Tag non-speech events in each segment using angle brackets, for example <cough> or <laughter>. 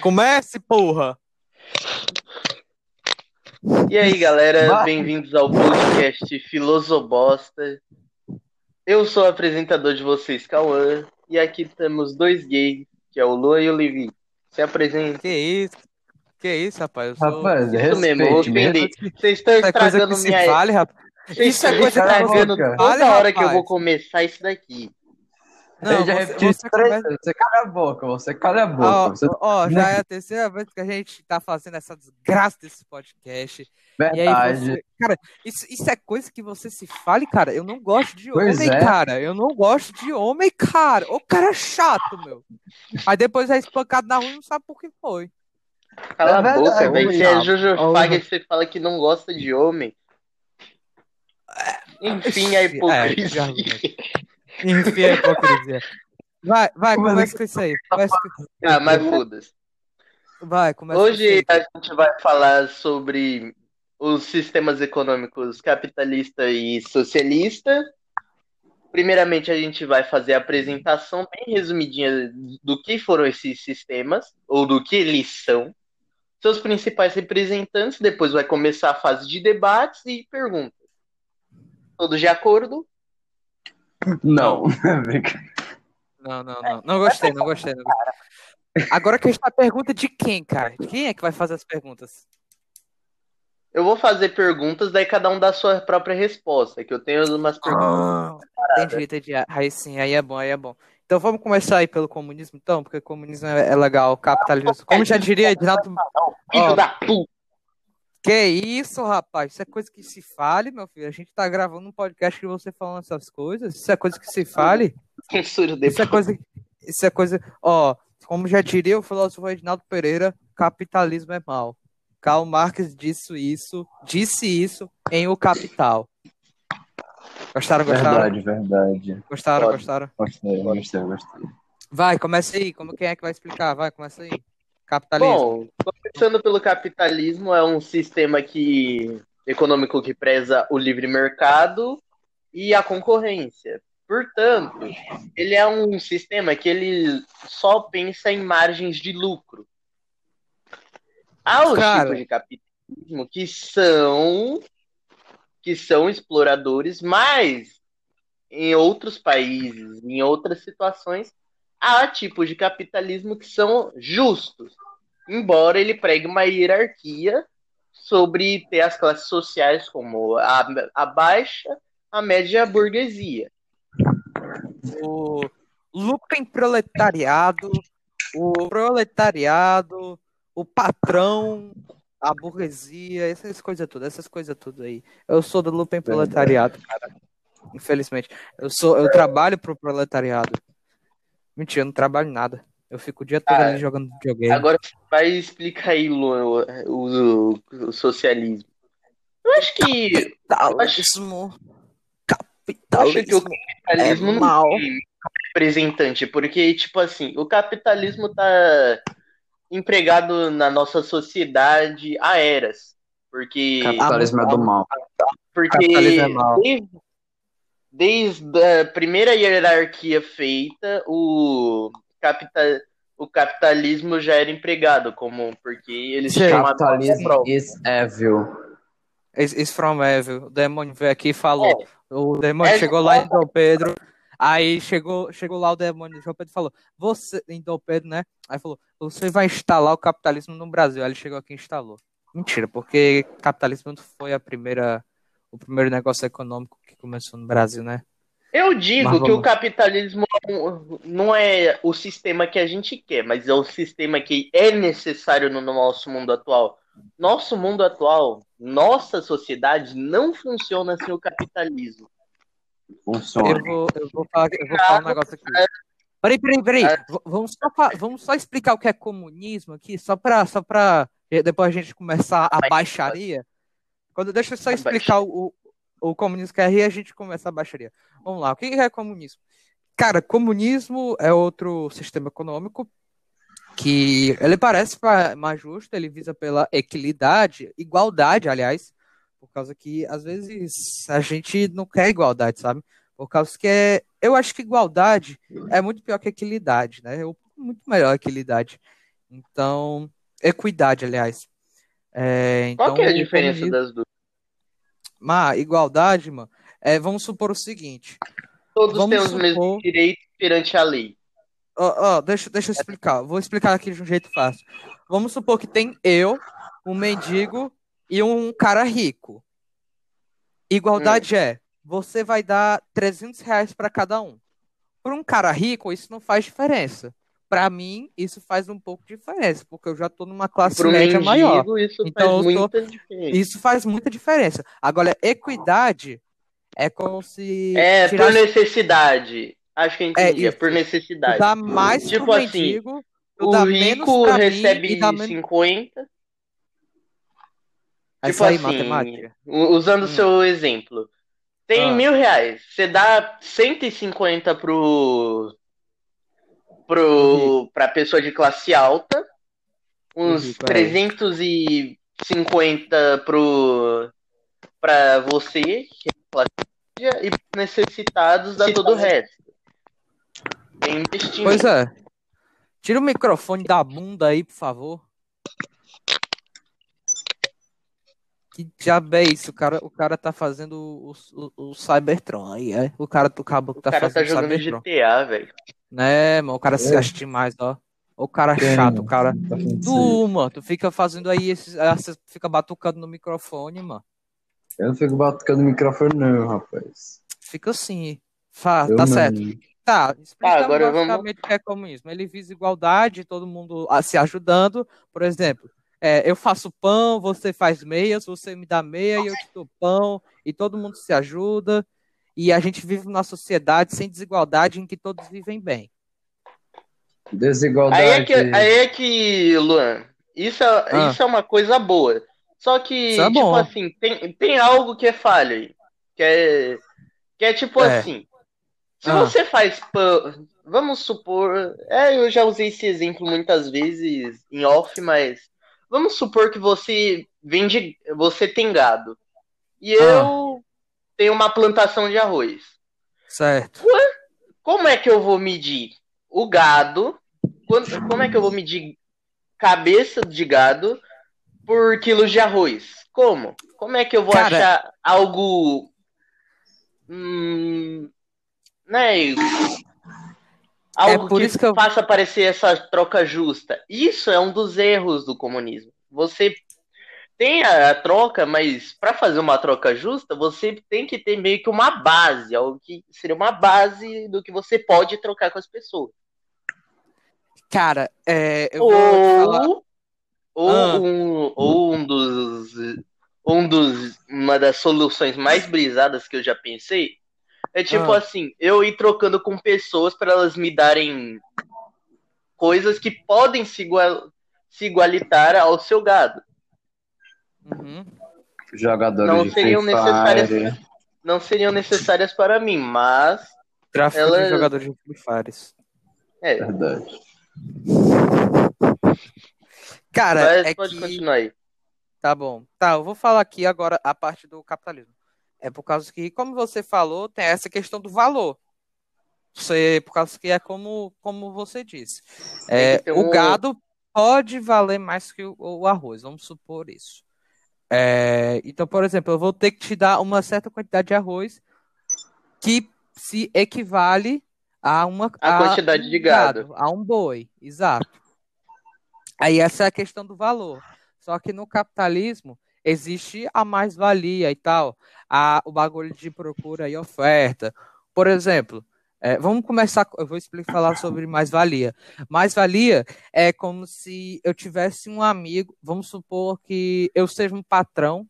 Comece, porra! E aí, galera, bem-vindos ao podcast Filosobosta. Eu sou o apresentador de vocês, Cauã, e aqui temos dois gays, que é o Luan e o Levi. Se apresenta. Que isso? Que isso, rapaz? Eu sou... Rapaz, Isso mesmo, eu ofendi. Vocês estão é coisa estragando se minha... vale, rapaz. Vocês Isso é estão se estragando toda hora que eu vou começar isso daqui. Não, eu já você- repeti você começa-. Você cala a boca, você cala a boca. Ó, Você... ó, <laughs> já é a terceira vez que a gente tá fazendo essa desgraça desse podcast. E aí Verdade. você. Cara, isso, isso é coisa que você se fale, cara. Eu não gosto de Pois homem, é. cara. Eu não gosto de homem, cara. O cara é chato, meu. Aí depois é espancado na rua e não sabe por que foi. Cala É a boca, velho. Você é Ó, Faga que você fala que não gosta de homem. Enfim, a É, hipocrisia. já Enfim, é hipocrisia. Vai, vai, Mas começa com isso aí. Começa com... ah, mas foda-se. Vai, começa com Hoje isso aí. a gente vai falar sobre os sistemas econômicos capitalista e socialista. Primeiramente, a gente vai fazer a apresentação bem resumidinha do que foram esses sistemas, ou do que eles são, seus principais representantes. Depois vai começar a fase de debates e perguntas. Todos de acordo? Não. <laughs> Não, não, não. Não gostei, não gostei. Não gostei. Agora que a gente tá pergunta de quem, cara? De quem é que vai fazer as perguntas? Eu vou fazer perguntas, daí cada um dá a sua própria resposta, que eu tenho umas perguntas. Ah, entendi, entendi. Aí sim, aí é bom, aí é bom. Então vamos começar aí pelo comunismo, então, porque o comunismo é, é legal, capitalismo. Como já diria Edinaldo. Filho da puta! Que isso, rapaz? Isso é coisa que se fale, meu filho. A gente tá gravando um podcast que você falando essas coisas. Isso é coisa que se fale. Censura Isso é coisa. Isso é coisa. Ó, como já diria o filósofo Edinaldo Pereira, capitalismo é mal. Karl Marx disse isso, disse isso em O Capital. Gostaram, gostaram? Verdade, verdade. Gostaram, Pode. gostaram? Gostei, gostei, gostei. Vai, começa aí. Como quem é que vai explicar? Vai, começa aí. Capitalismo. Bom, começando pelo capitalismo, é um sistema que econômico que preza o livre mercado e a concorrência. Portanto, ele é um sistema que ele só pensa em margens de lucro. Há os Cara. tipos de capitalismo que são que são exploradores, mas em outros países, em outras situações, há tipos de capitalismo que são justos, embora ele pregue uma hierarquia sobre ter as classes sociais como a, a baixa, a média e a burguesia. O Lupen proletariado, o proletariado, o patrão, a burguesia, essas coisas tudo, essas coisas tudo aí. Eu sou do Lupen proletariado, cara. Infelizmente. Eu sou, eu trabalho pro proletariado. Mentira, eu não trabalho nada. Eu fico o dia todo Ah, ali jogando videogame. Agora vai explicar aí, Luan, o, o- o socialismo. Eu acho que Capitalismo. eu acho que o Capitalismo. capitalismo É não mal. tem representante, porque, tipo assim, o capitalismo tá empregado na nossa sociedade há eras. Porque, Capitalismo é do mal. porque Capitalismo é mal. desde, desde a primeira hierarquia feita, o, capita, o capitalismo já era empregado, como porque eles Sim. chamavam Capitalismo is evil. Is, is from evil. O demônio veio aqui e falou. O demônio É, chegou lá em Dom Pedro. Aí chegou, chegou lá o demônio João Pedro e falou: Você, em Dom Pedro, né? Aí falou: Você vai instalar o capitalismo no Brasil. Aí ele chegou aqui e instalou. Mentira, porque capitalismo não foi a primeira, o primeiro negócio econômico que começou no Brasil, né? Eu digo Mas que o capitalismo não- é o sistema que a gente quer, mas é o sistema que é necessário no nosso mundo atual. Nosso mundo atual, nossa sociedade não funciona sem o capitalismo. Funciona. Eu vou, eu vou, falar, eu vou falar um negócio aqui. Peraí, peraí, peraí. É. Vamos só, vamos só explicar o que é comunismo aqui, só pra, só pra depois a gente começar a baixaria. Quando, deixa eu só explicar o, o comunismo que é aí, a gente começa a baixaria. Vamos lá, o que é comunismo? Cara, comunismo é outro sistema econômico que ele parece pa- mais justo, ele visa pela equidade, igualdade, aliás, por causa que às vezes a gente não quer igualdade, sabe? Por causa que é, eu acho que igualdade é muito pior que equilidade, né? Eu, muito melhor equilidade. Então, equidade, aliás. É, então, Qual que é a diferença comunismo- das duas? Mas, igualdade, mano, é, vamos supor o seguinte. Todos Vamos têm os supor- mesmos direitos perante a lei. Ó, ó, deixa, deixa eu explicar. Vou explicar aqui de um jeito fácil. Vamos supor que tem eu, um mendigo e um cara rico. Igualdade é, você vai dar 300 reais para cada um. Para um cara rico, isso não faz diferença. Para mim, isso faz um pouco de diferença, porque eu já estou numa classe média maior. mendigo, isso Então, faz tô-. Isso faz muita diferença. Agora, equidade é como se É, por tirasse- necessidade. Acho que eu entendi. É, isso. por necessidade. dá mais Tipo pro assim, mendigo, O rico mim recebe e dá menos... 50. Essa tipo aí, assim, matemática. usando o Hum. seu exemplo. Tem Ah. mil reais. Você dá 150 pro. Pro pra pessoa de classe alta. Uns é. 350 pro. pra você, que é classe média, e necessitados dá todo o resto. É investimento. Pois é. Tira o microfone da bunda aí, por favor. Que diabo é isso? O cara, o cara tá fazendo o, o, o Cybertron aí, é? O cara do cabo que O tá cara tá fazendo jogando Cybertron. GTA, velho. Né, mano? O cara se É. acha demais, ó. O cara Quem, chato, o cara. Tá. Tu, mano, tu fica fazendo aí esses. ah, Você fica batucando no microfone, mano. Eu não fico batucando o microfone, não, rapaz. Fica assim. Fa, Eu tá não. certo. Tá, explicando agora vamos- basicamente o que é comunismo. Ele visa igualdade, todo mundo ah, se ajudando. Por exemplo, é, eu faço pão, você faz meias, você me dá meia e eu te dou pão, e todo mundo se ajuda. E a gente vive numa sociedade sem desigualdade em que todos vivem bem. Desigualdade. Aí é que, aí é que Luan, isso é, Ah. isso é uma coisa boa. Só que, é tipo bom. assim, tem, tem algo que é falha aí. Que é, que é tipo É. assim. Se Ah. você faz pão, vamos supor. É, eu já usei esse exemplo muitas vezes em off, mas vamos supor que você vende. Você tem gado. E Ah. eu tenho uma plantação de arroz. Certo. Como é que eu vou medir o gado? Como é que eu vou medir cabeça de gado por quilos de arroz? Como? Como é que eu vou Cara- achar algo. Hum, né? Algo É por que, isso que eu- faça parecer essa troca justa. Isso é um dos erros do comunismo. Você tem a, a troca, mas para fazer uma troca justa, você tem que ter meio que uma base, algo que seria uma base do que você pode trocar com as pessoas. Cara, é, eu vou te falar. Ou, ou, Ah. um, ou um dos. Um dos. Uma das soluções mais brisadas que eu já pensei é tipo Ah. assim, eu ir trocando com pessoas para elas me darem coisas que podem se, igual, se igualitar ao seu gado. Uhum. Jogadores Não de seriam Free necessárias- Fire. Não seriam necessárias para mim, mas. Tráfico Ela- de jogadores de Free Fire. É, Verdade. Cara, mas é pode que... continuar aí. Tá bom. Tá, eu vou falar aqui agora a parte do capitalismo. É por causa que, como você falou, tem essa questão do valor. Você, por causa que é como, como você disse. É, o um- gado pode valer mais que o, o arroz, vamos supor isso. É, então, por exemplo, eu vou ter que te dar uma certa quantidade de arroz que se equivale a uma A quantidade um de gado. a um boi, exato. Aí essa é a questão do valor. Só que no capitalismo existe a mais-valia e tal, a, o bagulho de procura e oferta. Por exemplo, é, vamos começar, eu vou explicar falar sobre mais-valia. Mais-valia é como se eu tivesse um amigo, vamos supor que eu seja um patrão,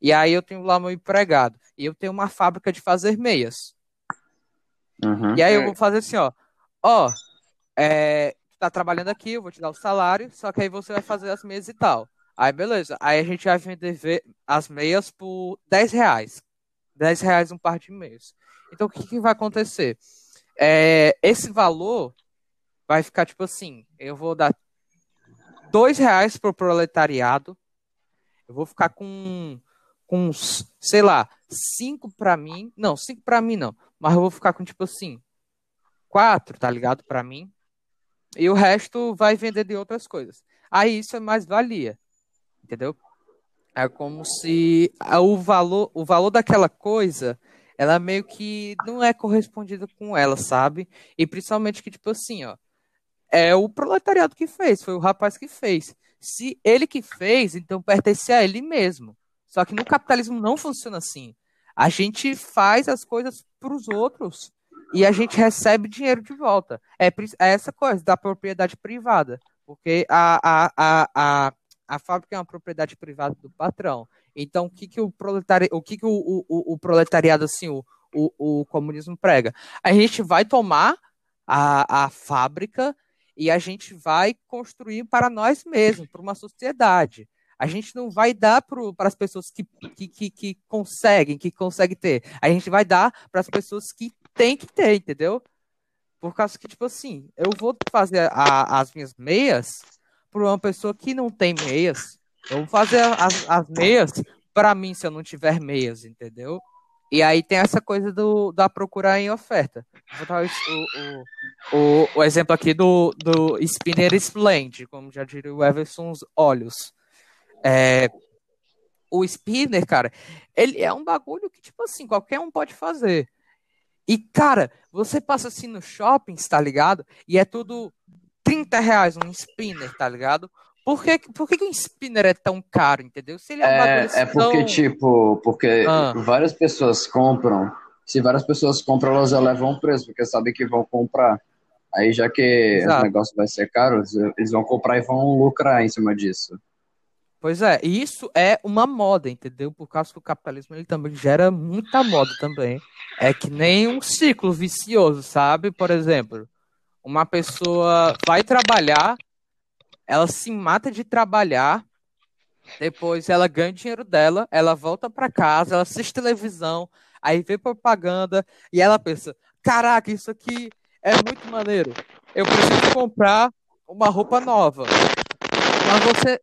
e aí eu tenho lá meu empregado, e eu tenho uma fábrica de fazer meias. Uhum. E aí eu Hum. vou fazer assim, ó. Ó, é, tá trabalhando aqui, eu vou te dar o salário, só que aí você vai fazer as meias e tal. Aí beleza. Aí a gente vai vender ve- as meias por 10 reais. 10 reais um par de meias. Então o que, que vai acontecer? É, esse valor vai ficar tipo assim, eu vou dar 2 reais pro proletariado, eu vou ficar com, com sei lá, 5 pra mim, não, 5 pra mim não, mas eu vou ficar com tipo assim, 4, tá ligado? Pra mim. e o resto vai vender de outras coisas. Aí isso é mais valia, entendeu? É como se o valor, o valor daquela coisa, ela meio que não é correspondido com ela, sabe? E principalmente que, tipo assim, ó, é o proletariado que fez, foi o rapaz que fez. Se ele que fez, então pertence a ele mesmo. Só que no capitalismo não funciona assim. A gente faz as coisas para os outros e a gente recebe dinheiro de volta. É, é, essa coisa da propriedade privada, porque a, a, a, a, a fábrica é uma propriedade privada do patrão. Então, o que, que o proletariado, o que, que o, o, o proletariado, assim, o, o, o comunismo prega? A gente vai tomar a, a fábrica e a gente vai construir para nós mesmos, para uma sociedade. A gente não vai dar para as pessoas que, que, que, que, conseguem, que conseguem ter. A gente vai dar para as pessoas que têm que ter, entendeu? Por causa que, tipo assim, eu vou fazer a, as minhas meias para uma pessoa que não tem meias. Eu vou fazer as, as meias para mim se eu não tiver meias, entendeu? E aí tem essa coisa do, da procurar em oferta. Vou botar o, o, o, o exemplo aqui do, do Spinner Splend, como já diria o Everson Olhos. É, o spinner, cara, ele é um bagulho que, tipo assim, qualquer um pode fazer. E, cara, você passa assim no shopping, tá ligado? E é tudo 30 reais um spinner, tá ligado? Por que, por que, que um spinner é tão caro, entendeu? Se ele é, é, é porque, tipo, porque ah. várias pessoas compram. Se várias pessoas compram, elas elevam o preço, porque sabem que vão comprar. Aí, já que Exato. o negócio vai ser caro, eles vão comprar e vão lucrar em cima disso. Pois é, e isso é uma moda, entendeu? Por causa que o capitalismo ele também gera muita moda também. É que nem um ciclo vicioso, sabe? Por exemplo, uma pessoa vai trabalhar, ela se mata de trabalhar, depois ela ganha o dinheiro dela, ela volta para casa, ela assiste televisão, aí vê propaganda e ela pensa: caraca, isso aqui é muito maneiro. Eu preciso comprar uma roupa nova. Mas você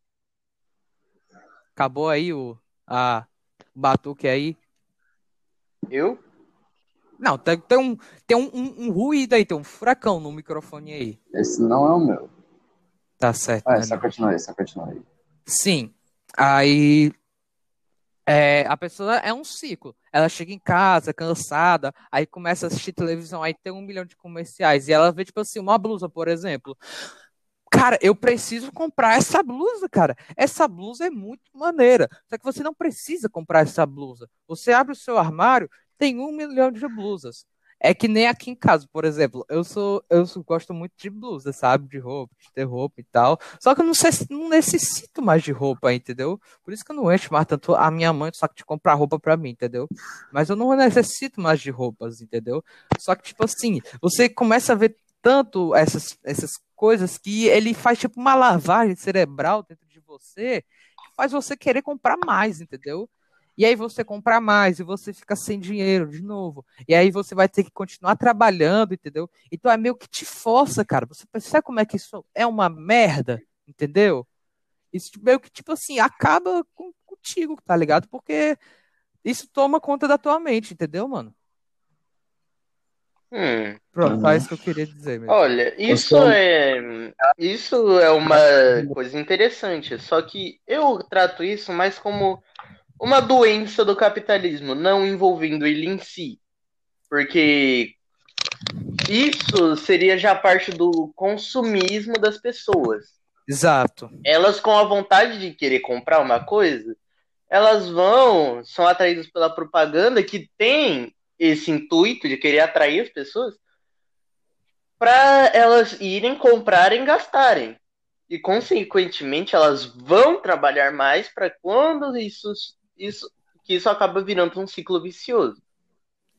Acabou aí o a batuque aí? Eu? Não, tem, tem, um, tem um, um, um, ruído aí, tem um furacão no microfone aí. Esse não é o meu. Tá certo. Ah, é, só continua aí, só continua aí. Sim. Aí é, a pessoa é um ciclo. Ela chega em casa cansada, aí começa a assistir televisão, aí tem um milhão de comerciais, e ela vê, tipo assim, uma blusa, por exemplo. Cara, eu preciso comprar essa blusa, cara. Essa blusa é muito maneira. Só que você não precisa comprar essa blusa. Você abre o seu armário, tem um milhão de blusas. É que nem aqui em casa, por exemplo. Eu sou, eu sou, gosto muito de blusa, sabe? De roupa, de ter roupa e tal. Só que eu não, sei, não necessito mais de roupa, entendeu? Por isso que eu não encho mais tanto a minha mãe só que de comprar roupa para mim, entendeu? Mas eu não necessito mais de roupas, entendeu? Só que, tipo assim, você começa a ver tanto essas, essas coisas que ele faz tipo uma lavagem cerebral dentro de você que faz você querer comprar mais, entendeu? E aí você compra mais e você fica sem dinheiro de novo. E aí você vai ter que continuar trabalhando, entendeu? Então é meio que te força, cara. Você percebe como é que isso é uma merda, entendeu? Isso meio que, tipo assim, acaba com, contigo, tá ligado? Porque isso toma conta da tua mente, entendeu, mano? Hum. Pronto, uhum. é isso que eu queria dizer mesmo. Olha, isso é isso é uma coisa interessante, só que eu trato isso mais como uma doença do capitalismo, não envolvendo ele em si. Porque isso seria já parte do consumismo das pessoas. Exato. Elas com a vontade de querer comprar uma coisa, elas vão, são atraídas pela propaganda que tem esse intuito de querer atrair as pessoas para elas irem comprarem e gastarem. E consequentemente elas vão trabalhar mais para quando isso isso que isso acaba virando um ciclo vicioso.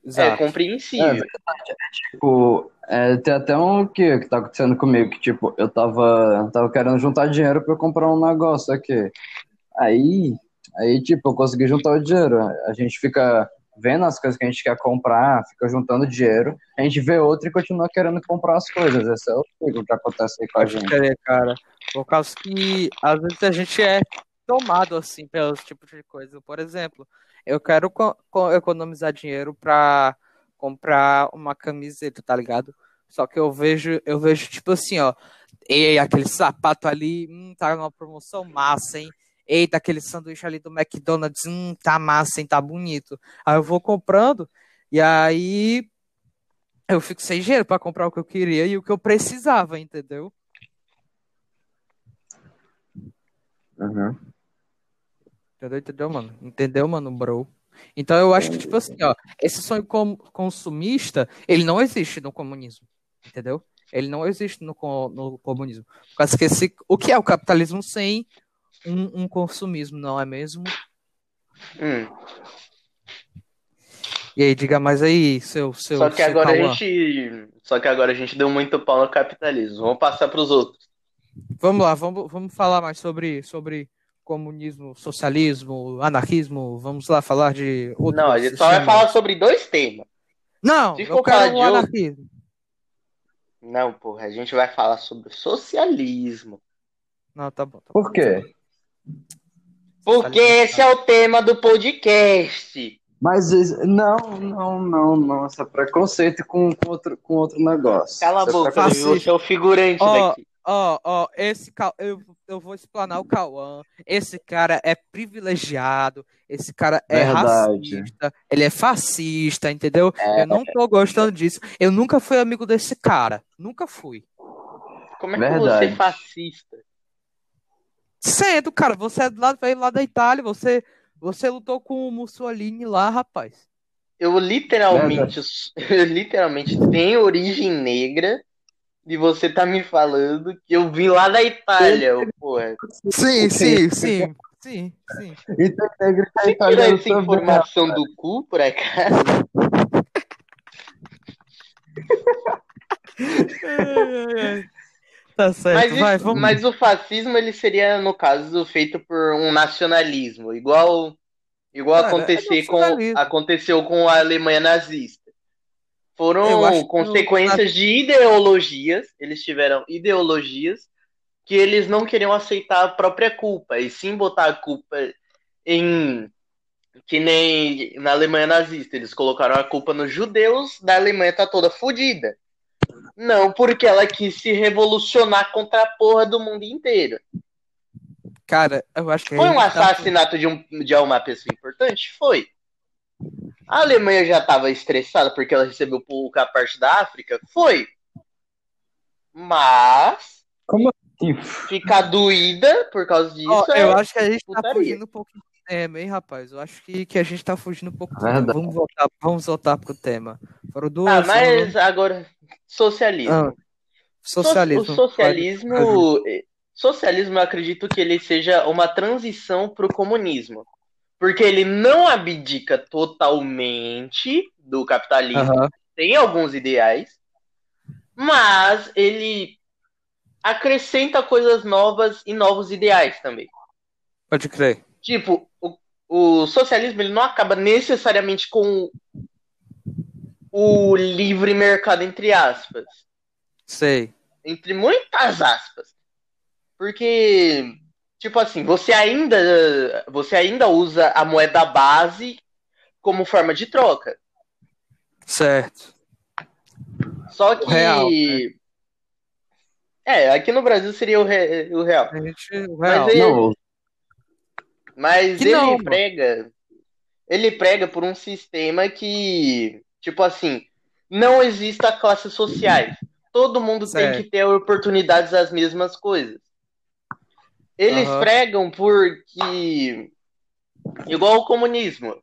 É Exato. É compreensível. É verdade, é, tipo, é, tem até um que, que tá acontecendo comigo, que tipo, eu tava, tava querendo juntar dinheiro para comprar um negócio aqui. Aí, aí, tipo, eu consegui juntar o dinheiro. A gente fica vendo as coisas que a gente quer comprar, fica juntando dinheiro, a gente vê outro e continua querendo comprar as coisas. Esse é o que acontece aí com a gente. É, cara. Por causa que às vezes a gente é tomado assim pelos tipos de coisa. Por exemplo, eu quero economizar dinheiro para comprar uma camiseta, tá ligado? Só que eu vejo, eu vejo tipo assim, ó, Ei, aquele sapato ali, hum, tá numa promoção massa, hein? Eita, aquele sanduíche ali do McDonald's, hum, tá massa, hein? Tá bonito. Aí eu vou comprando, e aí eu fico sem dinheiro pra comprar o que eu queria e o que eu precisava, entendeu? Uhum. Entendeu, mano? Entendeu, mano, bro? Então eu acho que, tipo assim, ó, esse sonho consumista, ele não existe no comunismo, entendeu? Ele não existe no, no comunismo. Por causa que esse, o que é o capitalismo sem um, um consumismo, não é mesmo? Hum. E aí, diga mais aí, seu, seu, Só que seu agora a Cauã. gente. Só que agora a gente deu muito pau no capitalismo. Vamos passar pros outros. Vamos lá, vamos, vamos falar mais sobre, sobre comunismo, socialismo, anarquismo. Vamos lá falar de outros Não, a gente só vai falar sobre dois temas. Não, Se eu quero de o outro- anarquismo. Não, porra, a gente vai falar sobre socialismo. Não, tá bom. Tá bom. Por quê? Porque esse é o tema do podcast. Mas isso- não, não, não, não. Isso é preconceito com, com, outro, com outro negócio. Cala a é boca, você é o figurante Ó, daqui. Ó, ó, esse Cau- eu, eu vou explanar o Cauã. Esse cara é privilegiado, esse cara é Verdade. racista, ele é fascista, entendeu? Eu não tô gostando disso. Eu nunca fui amigo desse cara. Nunca fui. Como é que você é fascista? Sendo, cara, você é lá, veio lá da Itália, você, você lutou com o Mussolini lá, rapaz. Eu literalmente, <laughs> eu literalmente tenho origem negra e você tá me falando que eu vim lá da Itália, ô, porra. Sim, sim, sim, sim, sim. E é Você tirou essa informação do cu, por acaso? <laughs> Tá certo, Mas, isso- vai, vamos. mas o fascismo, ele seria, no caso, feito por um nacionalismo, igual, igual Cara, é acontecer com, nacionalismo. aconteceu com a Alemanha nazista. Foram que consequências de ideologias, eles tiveram ideologias que eles não queriam aceitar a própria culpa, e sim botar a culpa em. Que nem na Alemanha nazista, eles colocaram a culpa nos judeus, da Alemanha tá toda fodida. Não, porque ela quis se revolucionar contra a porra do mundo inteiro. Cara, eu acho que Foi um tá- assassinato de, um, de uma pessoa importante? Foi. A Alemanha já estava estressada porque ela recebeu pouca parte da África? Foi. Mas Sim. ficar doída por causa disso Ó, é. eu acho que a gente tá putaria. fugindo um pouco do tema, hein, rapaz? Eu acho que, que a gente tá fugindo um pouco do tema. Verdade. Vamos voltar, vamos voltar pro tema. Foram duas. Ah, mas agora, socialismo. Ah, socialismo. O socialismo, socialismo, eu acredito que ele seja uma transição para o comunismo. Porque ele não abdica totalmente do capitalismo, Aham. tem alguns ideais, mas ele acrescenta coisas novas e novos ideais também. Pode crer. Tipo, o, o socialismo ele não acaba necessariamente com o livre mercado, entre aspas Sei. entre muitas aspas. Porque, tipo assim, você ainda, você ainda usa a moeda base como forma de troca. Certo. Só que. Real, né? É, aqui no Brasil seria o, re- o real. A gente, o Mas real. ele- Não, Mas ele não, mano. prega. Ele prega por um sistema que, tipo assim, não exista classes sociais. Todo mundo Certo. tem que ter oportunidades às mesmas coisas. Eles Aham. pregam porque, igual o comunismo,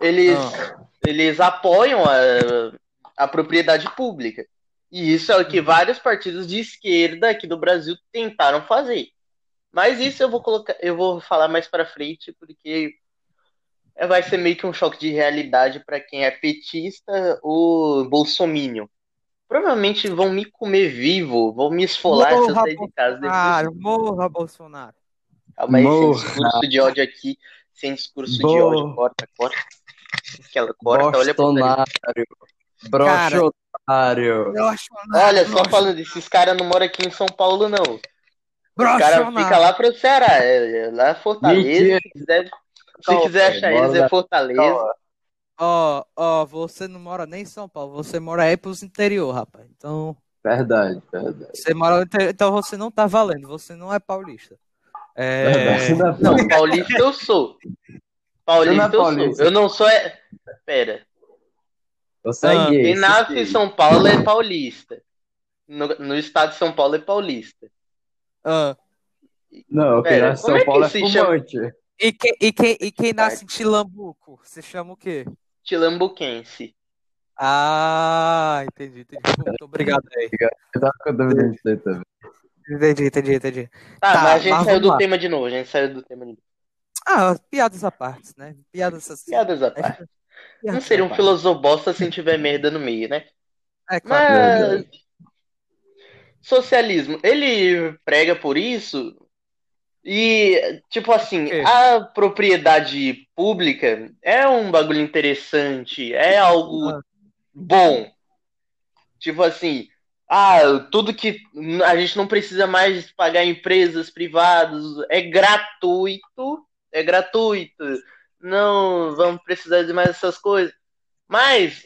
eles, Ah. eles apoiam a, a propriedade pública. E isso é o Uhum. que vários partidos de esquerda aqui do Brasil tentaram fazer. Mas isso eu vou colocar, eu vou falar mais pra frente, porque vai ser meio que um choque de realidade pra quem é petista ou bolsominion. Provavelmente vão me comer vivo, vão me esfolar se eu Morra, sair de casa depois. Bolsonaro, morra, Bolsonaro. Calma aí, sem Morra. discurso de ódio aqui. Sem discurso de Boa. ódio. Corta, corta. Aquela corta, olha Bolsonaro. Broxotário. Olha, só falando, esses caras não moram aqui em São Paulo, não. Os caras ficam lá pro Ceará, é, é lá Fortaleza. Mentira. Se quiser, se Calma, quiser achar eles, é Fortaleza. Ó, ó, você não mora nem em São Paulo, você mora aí pros interior, rapaz. Então, Verdade, verdade. Você mora, então você não tá valendo, você não é paulista. É... Verdade, não é Não, paulista eu sou. Paulista eu, paulista. sou. Eu não sou. É... Pera. Você é Ah, gay. Quem nasce é em. São Paulo é paulista. No, no estado de São Paulo é paulista. Ah, Não, quem Pera, nasce em São é que Paulo é se chama? fumante. e, quem, e, quem, e quem nasce em Tilambuco? Você chama o quê? Tilambuquense. Ah, entendi, entendi. Muito obrigado aí. Eu tava com dúvida disso aí também. Entendi, entendi, entendi. Tá, Tá, mas a gente mas saiu do lá. tema de novo. A gente saiu do tema de novo. Ah, piadas à parte, né? Piadas assim. Piadas à parte. Não piadas seria à um filosobosta se não tiver merda no meio, né? É claro. Mas socialismo, ele prega por isso e tipo assim, quê? a propriedade pública é um bagulho interessante, é algo Ah. bom. Tipo assim, ah, tudo que a gente não precisa mais pagar empresas privadas, é gratuito, é gratuito. Não vamos precisar de mais essas coisas. Mas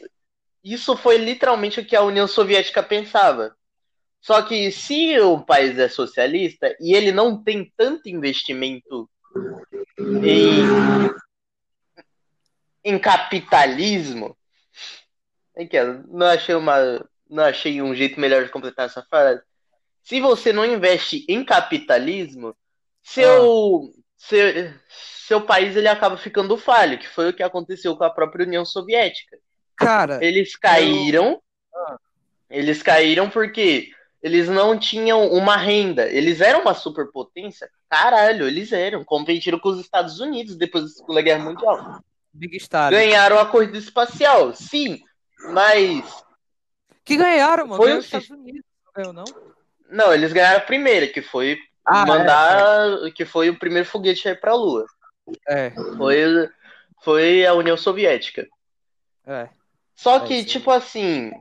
isso foi literalmente o que a União Soviética pensava. Só que se o país é socialista e ele não tem tanto investimento em, em capitalismo, é que eu não achei uma, não achei um jeito melhor de completar essa frase. Se você não investe em capitalismo, seu, seu, seu país ele acaba ficando falho, que foi o que aconteceu com a própria União Soviética. Cara, Eles caíram. Eles caíram porque eles não tinham uma renda. Eles eram uma superpotência. Caralho, eles eram. Competiram com os Estados Unidos depois da Segunda Guerra Mundial. Big Star. Ganharam a corrida espacial, sim. Mas. Que ganharam, mano. Foi Ganhou o os Estados Unidos. Não ganhou, não? Não, eles ganharam a primeira, que foi Ah, mandar. Que foi o primeiro foguete a ir pra Lua. É, Foi, foi a União Soviética. é. Só É que, aí. tipo assim,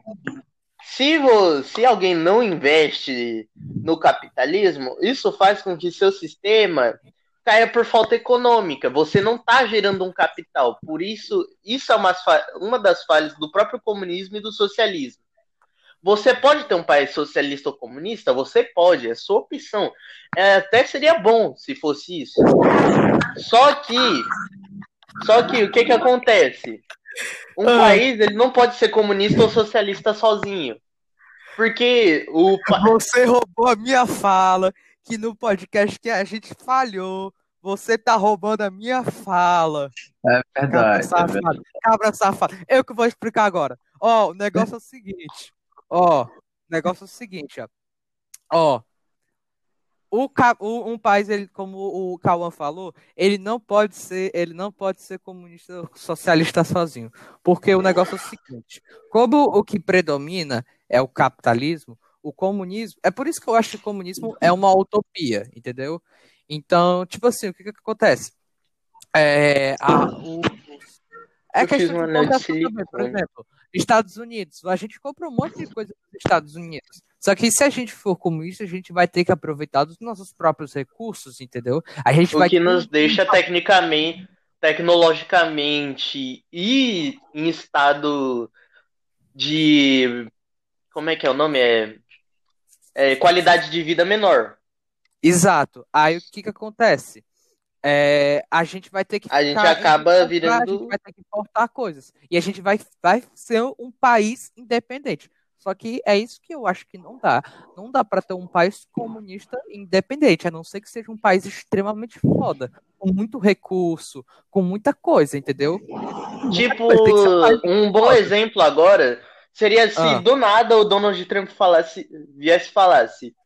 se, se alguém não investe no capitalismo, isso faz com que seu sistema caia por falta econômica. Você não está gerando um capital. Por isso, isso é uma, uma das falhas do próprio comunismo e do socialismo. Você pode ter um país socialista ou comunista? Você pode, é sua opção. É, até seria bom se fosse isso. Só que, só que o que que acontece? Um Ah. país ele não pode ser comunista ou socialista sozinho, porque o Você roubou a minha fala, que no podcast que a gente falhou, você tá roubando a minha fala. É Cabra verdade. é verdade. safado. Cabra safado. Eu que vou explicar agora. Ó, o negócio é o seguinte. Ó, o negócio é o seguinte, ó. Ó, o, o- um país, ele, como o Cauã falou, ele não pode ser, ele não pode ser comunista socialista sozinho. Porque o negócio é o seguinte: como o que predomina é o capitalismo, o comunismo. É por isso que eu acho que o comunismo é uma utopia, entendeu? Então, tipo assim, o que, que acontece? É, a, o, é questão de importação também, por exemplo, Estados Unidos. A gente compra um monte de coisa dos Estados Unidos. Só que se a gente for comunista, a gente vai ter que aproveitar dos nossos próprios recursos, entendeu? A gente o vai que nos deixa tecnicamente, tecnologicamente e em estado de como é que é o nome? É, é qualidade de vida menor. Exato. Aí o que que acontece? É, a gente vai ter que A gente acaba virando- A gente vai ter que importar coisas. E a gente vai, vai ser um país independente. Só que é isso que eu acho que não dá. Não dá para ter um país comunista independente, a não ser que seja um país extremamente foda, com muito recurso, com muita coisa, entendeu? Tipo, um um bom foda. exemplo agora seria se Ah. do nada o Donald Trump falasse, viesse e falasse: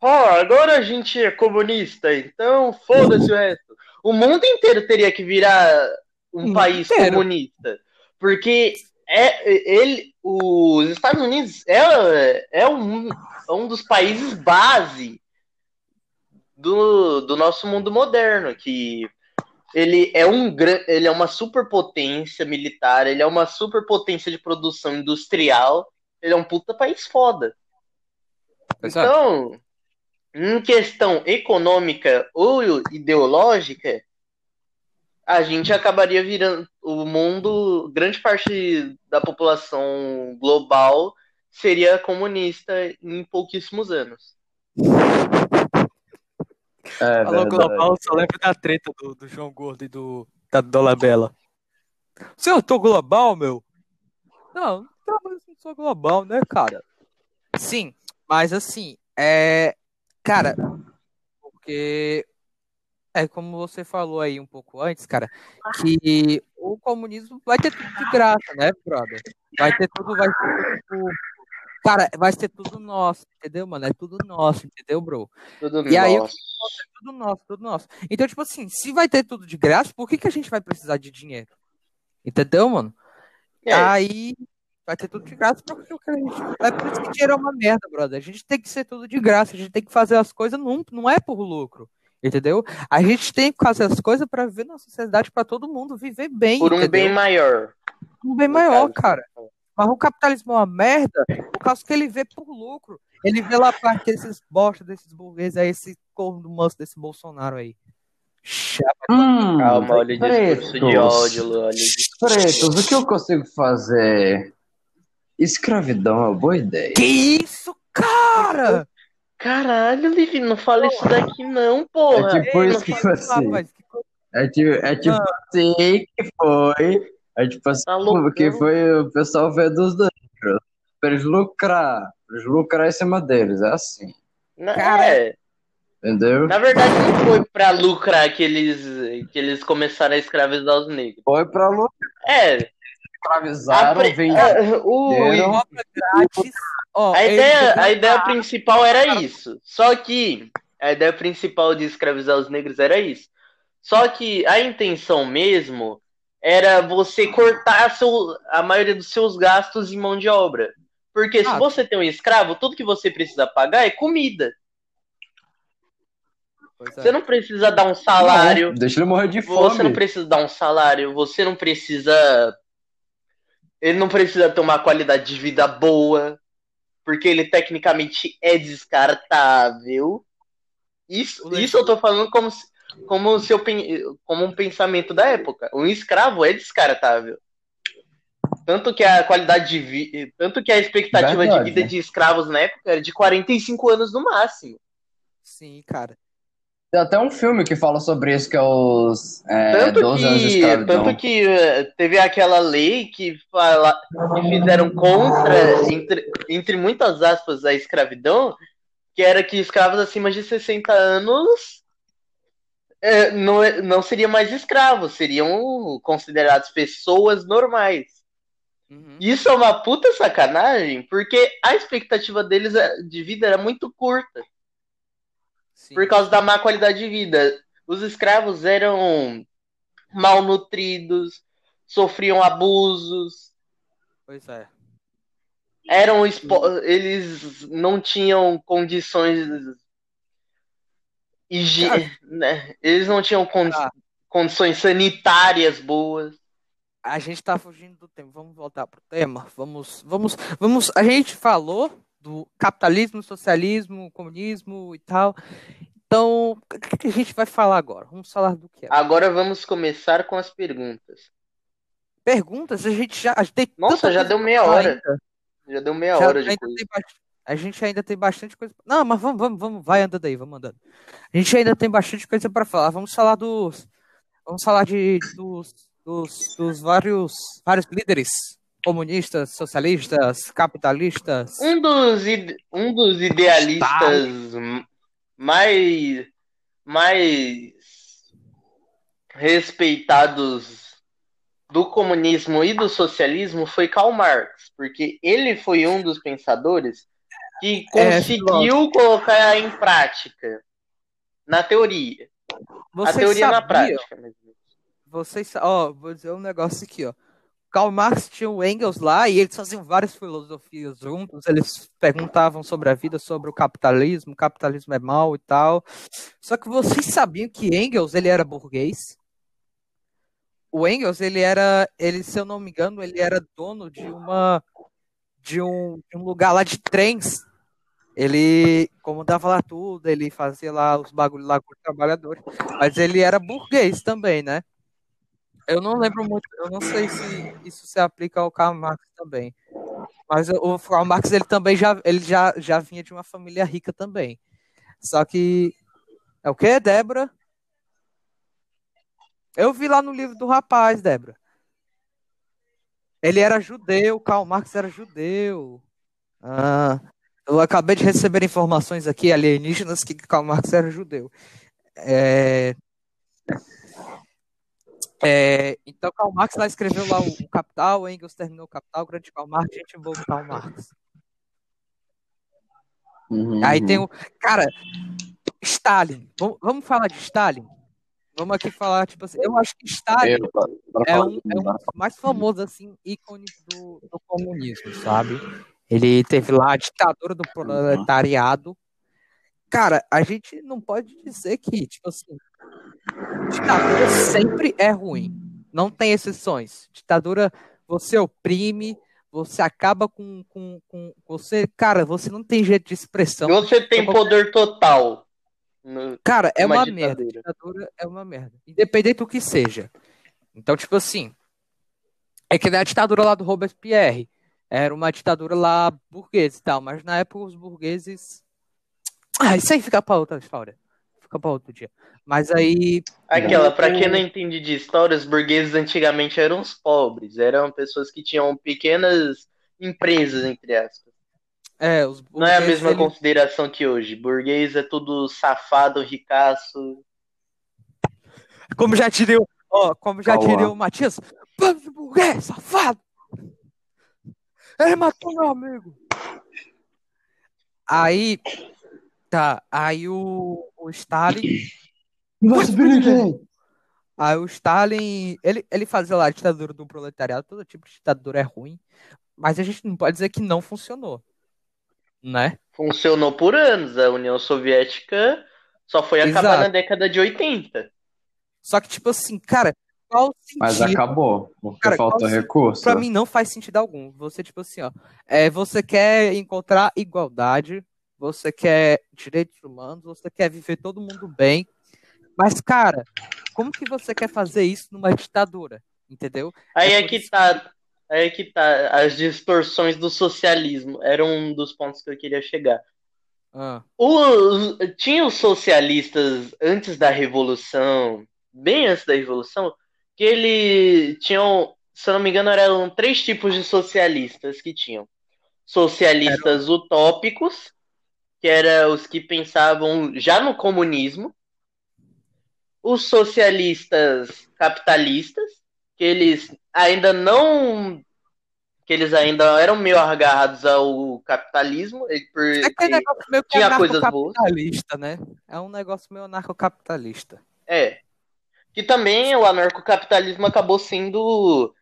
Ó, agora a gente é comunista, então foda-se o resto. O mundo inteiro teria que virar um país inteiro. comunista. Porque é, ele, os Estados Unidos é, é, um, é um dos países base do, do nosso mundo moderno, que ele é um ele é uma superpotência militar, ele é uma superpotência de produção industrial, ele é um puta país foda. Exato. Então, em questão econômica ou ideológica, a gente acabaria virando o mundo, grande parte da população global seria comunista em pouquíssimos anos. É Falou verdade. global, só lembro da treta do, do João Gordo e do, da Dolabella. Se eu tô global, meu? Não, não, mas eu não sou global, né, cara? Sim, mas assim, é. Cara, porque. É como você falou aí um pouco antes, cara, que o comunismo vai ter tudo de graça, né, brother? Vai ter tudo, vai ter tudo. Cara, vai ser tudo nosso, entendeu, mano? É tudo nosso, entendeu, bro? Tudo E aí, nosso. tudo nosso, tudo nosso. Então, tipo assim, se vai ter tudo de graça, por que, que a gente vai precisar de dinheiro? Entendeu, mano? É, Aí vai ter tudo de graça pra que a gente. É por isso que dinheiro é uma merda, brother. A gente tem que ser tudo de graça, a gente tem que fazer as coisas, não, não é por lucro. Entendeu? A gente tem que fazer as coisas pra viver na sociedade, pra todo mundo viver bem. por um entendeu? bem maior. um bem maior, cara. Mas o capitalismo é uma merda por causa que ele vê por lucro. Ele vê lá parte desses bosta, desses burgueses aí, esse corno do manso desse Bolsonaro aí. Hum, Calma, olha o discurso de pretos. ódio, olha. Pretos, o que eu consigo fazer? Escravidão é uma boa ideia. Que isso, cara? Caralho, Livi, não fala isso daqui não, porra. É tipo Ei, isso que foi assim. É tipo, é tipo Ah. assim que foi. É tipo assim Tá que foi o pessoal ver dos negros. Pra eles lucrar. Pra eles lucrar em cima deles. É assim. Na, Cara, é, Entendeu? na verdade, não foi pra lucrar que eles, que eles começaram a escravizar os negros. Foi pra lucrar. É, Escravizaram, <laughs> a, pre- venderam. a- o- a ideia, a ideia principal era isso. Só que a ideia principal de escravizar os negros era isso. Só que a intenção mesmo era você cortar seu- a maioria dos seus gastos em mão de obra. Porque se Ah. você tem um escravo, tudo que você precisa pagar é comida. Pois é. Você não precisa dar um salário. Não, deixa ele morrer de fome. Você não precisa dar um salário, você não precisa. Ele não precisa ter uma qualidade de vida boa, porque ele tecnicamente é descartável. Isso, isso eu tô falando como se, como, se eu, pen- como um pensamento da época. Um escravo é descartável. Tanto que a qualidade de vida. Tanto que a expectativa Verdade. de vida de escravos na época era de 45 anos no máximo. Sim, cara. Tem até um filme que fala sobre isso, que é os é, Tanto 12 anos de que, escravidão. tanto que eh, teve aquela lei que, fala, que fizeram contra, entre, entre muitas aspas, a escravidão, que era que escravos acima de 60 anos eh, não, é- não seriam mais escravos, seriam considerados pessoas normais. Uhum. Isso é uma puta sacanagem, porque a expectativa deles eh, de vida era muito curta Sim. por causa da má qualidade de vida. Os escravos eram malnutridos, sofriam abusos, Pois é. eram expo- eles não tinham condições higi- Cara. né? eles não tinham Ah. condições sanitárias boas. A gente tá fugindo do tema. Vamos voltar pro tema. Vamos, vamos, vamos. A gente falou do capitalismo, socialismo, comunismo e tal. Então, o que a gente vai falar agora? Vamos falar do que? Agora vamos começar com as perguntas. Perguntas, a gente já a gente tem Nossa, já deu meia hora. ainda. Já deu meia Já hora de coisa. A gente ainda tem bastante coisa. Não, mas vamos, vamos, vamos, vai andando aí, vamos andando. A gente ainda tem bastante coisa para falar. Vamos falar dos, vamos falar de dos, dos, dos vários, vários líderes comunistas, socialistas, capitalistas. Um dos, um dos idealistas mais, mais respeitados do comunismo e do socialismo foi Karl Marx, porque ele foi um dos pensadores que É, conseguiu colocar em prática, na teoria. A teoria na prática. Vocês, ó, vou dizer um negócio aqui, ó. Karl Marx tinha o Engels lá e eles faziam várias filosofias juntos. Eles perguntavam sobre a vida, sobre o capitalismo, o capitalismo é mal e tal. Só que vocês sabiam que Engels ele era burguês? O Engels ele era, ele, se eu não me engano, ele era dono de uma de um, de um lugar lá de trens. Ele comandava lá tudo, ele fazia lá os bagulhos lá com os trabalhadores. Mas ele era burguês também, né? Eu não lembro muito, eu não sei se isso se aplica ao Karl Marx também. Mas o Karl Marx ele também já, ele já, já vinha de uma família rica também. Só que é o que, Débora? Eu vi lá no livro do rapaz, Débora. Ele era judeu, Karl Marx era judeu. Ah, eu acabei de receber informações aqui alienígenas que Karl Marx era judeu. É, é, então, Karl Marx lá escreveu lá o, o Capital, Engels terminou o Capital, o grande Karl Marx, a gente voltou Karl Marx. Uhum. Aí tem o. Cara, Stalin. Vamos, falar de Stalin? Vamos aqui falar, tipo assim, eu acho que Stalin Eu, é falar um, é um dos mais famosos, assim, ícones do, do comunismo, sabe? Ele teve lá a ditadura do proletariado. Cara, a gente não pode dizer que, tipo assim, ditadura sempre é ruim. Não tem exceções. Ditadura, você oprime, você acaba com, com, com você, cara, você não tem jeito de expressão. Você tem poder total. no- Cara, é Uma uma merda. ditadura. Ditadura é uma merda. Independente do que seja. Então, tipo assim. É que nem a ditadura lá do Robespierre. Era uma ditadura lá burguesa e tal. Mas na época os burgueses. Ah, isso aí fica pra outra história. Fica pra outro dia. Mas aí. Aquela, pra o- quem não entende de história, os burgueses antigamente eram os pobres. Eram pessoas que tinham pequenas empresas, entre aspas. É, os Não é a mesma eles- consideração que hoje. Burguês é tudo safado, ricaço. Como já diria, o- ó, como já Cauã. diria o Matias, bando de burguês, safado! Ele matou meu amigo. Aí, tá, aí o, o Stalin, ninguém. aí o Stalin, ele, ele fazia lá a ditadura do proletariado, todo tipo de ditadura é ruim, mas a gente não pode dizer que não funcionou, né? Funcionou por anos. A União Soviética só foi acabar Exato. na década de 80. Só que, tipo assim, cara, qual o Mas sentido? acabou, porque Cara, o- recurso. Pra mim não faz sentido algum. Você, tipo assim, ó, é, você quer encontrar igualdade, você quer direitos humanos, você quer viver todo mundo bem, mas, cara, como que você quer fazer isso numa ditadura? Entendeu? Aí É é que tá. Aí é que tá. As distorções do socialismo. Era um dos pontos que eu queria chegar. Ah, Os, tinha os socialistas antes da Revolução, bem antes da Revolução, que eles tinham, se eu não me engano, eram três tipos de socialistas que tinham. Socialistas utópicos, que eram os que pensavam já no comunismo. Os socialistas capitalistas, que eles ainda não que eles ainda eram meio agarrados ao capitalismo, e por- é aquele negócio meio que tinha coisas boas. anarcocapitalista, né? É um negócio meio anarcocapitalista. É. Que também o anarcocapitalismo acabou sendo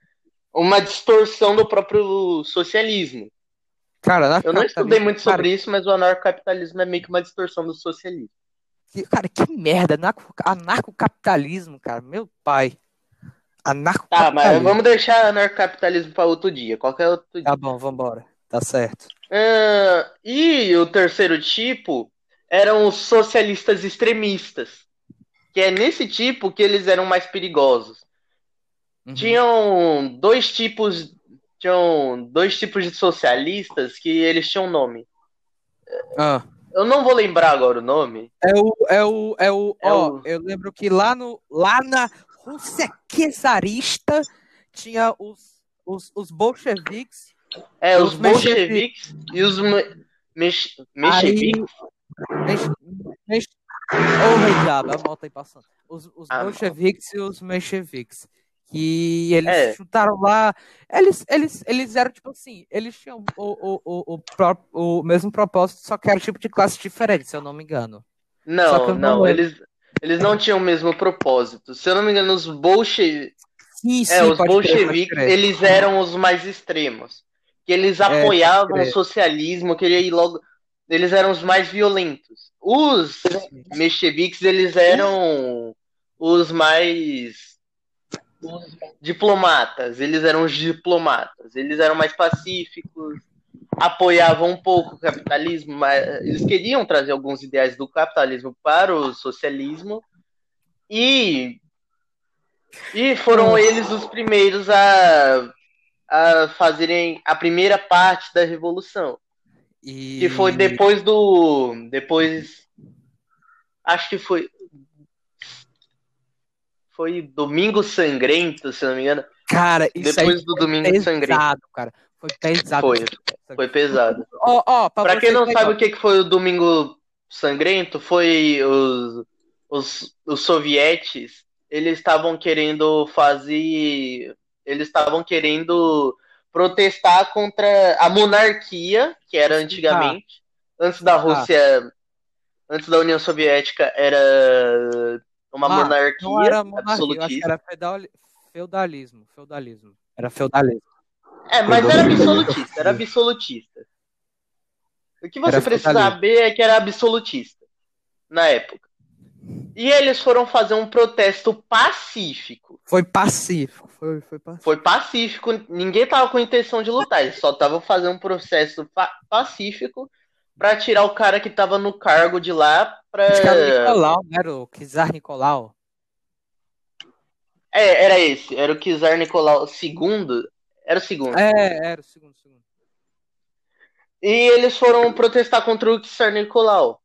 uma distorção do próprio socialismo. Cara, Eu não estudei anarcocapitalismo, muito cara, sobre isso, mas o anarcocapitalismo é meio que uma distorção do socialismo. que- cara, que merda, anarco- anarcocapitalismo, cara, meu pai. Tá, mas Anarcocapitalismo. vamos deixar anarcocapitalismo para outro dia, qualquer outro dia. Tá bom, vambora. Tá certo. Ah, e o terceiro tipo eram os socialistas extremistas, que é nesse tipo que eles eram mais perigosos. Uhum. Tinham dois tipos, tinham dois tipos de socialistas que eles tinham nome. Ah. Eu não vou lembrar agora o nome. É o, é o, é o, É ó, o- eu lembro que lá no, lá na Rússia czarista tinha os, os, os bolcheviques, É, Os os bolcheviques e os me, mex, mexeviques. mex, mex, rei diabo, a moto aí passando, os, os Ah, bolcheviques e os mencheviques, que eles É. chutaram lá, eles, eles, eles eram tipo assim, eles tinham o, o, o, o, o mesmo propósito, só que era tipo de classe diferente, se eu não me engano. Não, não não, eles, eles não tinham o mesmo propósito. Se eu não me engano, os bolcheviques. Sim, sim, É, os bolcheviques, eles eram os mais extremos. Que eles É, apoiavam o crer. socialismo, queria ir logo. Eles eram os mais violentos. Os mexeviques, eles eram os mais os diplomatas. Eles eram os diplomatas. Eles eram mais pacíficos, apoiavam um pouco o capitalismo, mas eles queriam trazer alguns ideais do capitalismo para o socialismo. E e foram eles os primeiros a a fazerem a primeira parte da revolução, E... que foi depois do depois acho que foi foi Domingo Sangrento, se não me engano. Cara, isso Depois do Domingo pesado, Sangrento. cara. Foi pesado. Foi, Foi pesado. Ó, ó, pra, Pra quem não sabe o que foi o Domingo Sangrento, foi os, os, os sovietes, eles estavam querendo fazer. Eles estavam querendo protestar contra a monarquia, que era antigamente. Antes da Ah. Rússia. Antes da União Soviética era uma Ah, não monarquia era monarquia, eu acho que absolutista. era feudal- feudalismo, feudalismo. Era feudalismo. É, mas era Domingo absolutista, era absolutista. O que você Era precisa feudalismo. saber é que era absolutista na época. E eles foram fazer um protesto pacífico. Foi pacífico, foi, foi pacífico. Foi pacífico, ninguém tava com intenção de lutar, eles só estavam fazendo um processo pa- pacífico pra tirar o cara que tava no cargo de lá pra. Acho que era o Nicolau, não era o Czar Nicolau. É, era esse, era o Czar Nicolau II. Era o segundo. É, era o segundo, segundo. E eles foram protestar contra o Tsar Nicolau.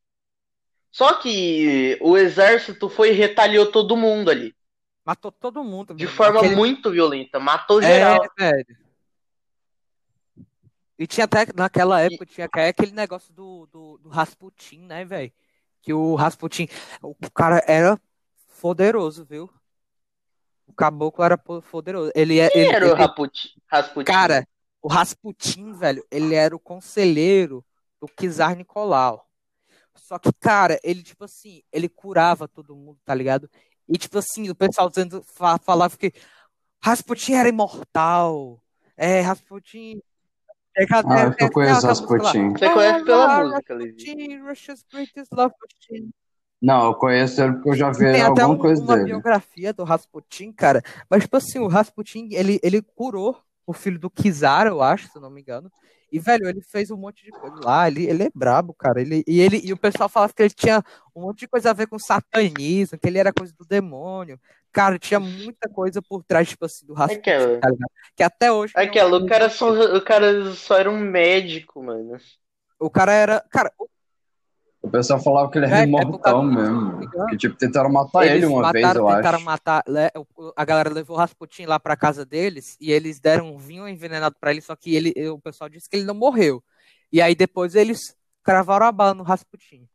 Só que o exército foi e retaliou todo mundo ali. Matou todo mundo. De forma Aquele- muito violenta. Matou geral. É, velho. E tinha até, naquela época, tinha até aquele negócio do, do, do Rasputin, né, velho? Que o Rasputin, o cara era poderoso, viu? O caboclo era po- poderoso. Ele, é- Quem ele, era o ele- Raputin? Rasputin? Cara, o Rasputin, velho, ele era o conselheiro do Czar Nicolau. Só que, cara, ele, tipo assim, ele curava todo mundo, tá ligado? E, tipo assim, o pessoal dizendo, fa- falava que Rasputin era imortal. É, Rasputin. É, Ah, é, que eu é, conheço lá. Rasputin. Você conhece pela música, Levi. Rasputin, Russia's greatest love. Não, eu conheço ele porque eu já vi Tem até alguma um- coisa uma dele. biografia do Rasputin, cara. Mas, tipo assim, o Rasputin, ele, ele curou o filho do Kizar, eu acho, se não me engano. E, velho, ele fez um monte de coisa lá. Ele, ele é brabo, cara. Ele, e, ele, e o pessoal falava que ele tinha um monte de coisa a ver com satanismo, que ele era coisa do demônio. Cara, tinha muita coisa por trás, tipo assim, do Rasputin, Aquela. tá ligado? Que até hoje. Aquela, o cara, só, o cara só era um médico, mano. O cara era. Cara, o- O pessoal falava que ele era É, é imortal causa- mesmo. Que tipo, tentaram matar ele eles uma vez, mataram, eu tentaram acho. matar. o- A galera levou o Rasputin lá pra casa deles e eles deram um vinho envenenado pra ele, só que ele, o pessoal disse que ele não morreu. E aí depois eles cravaram a bala no Rasputin.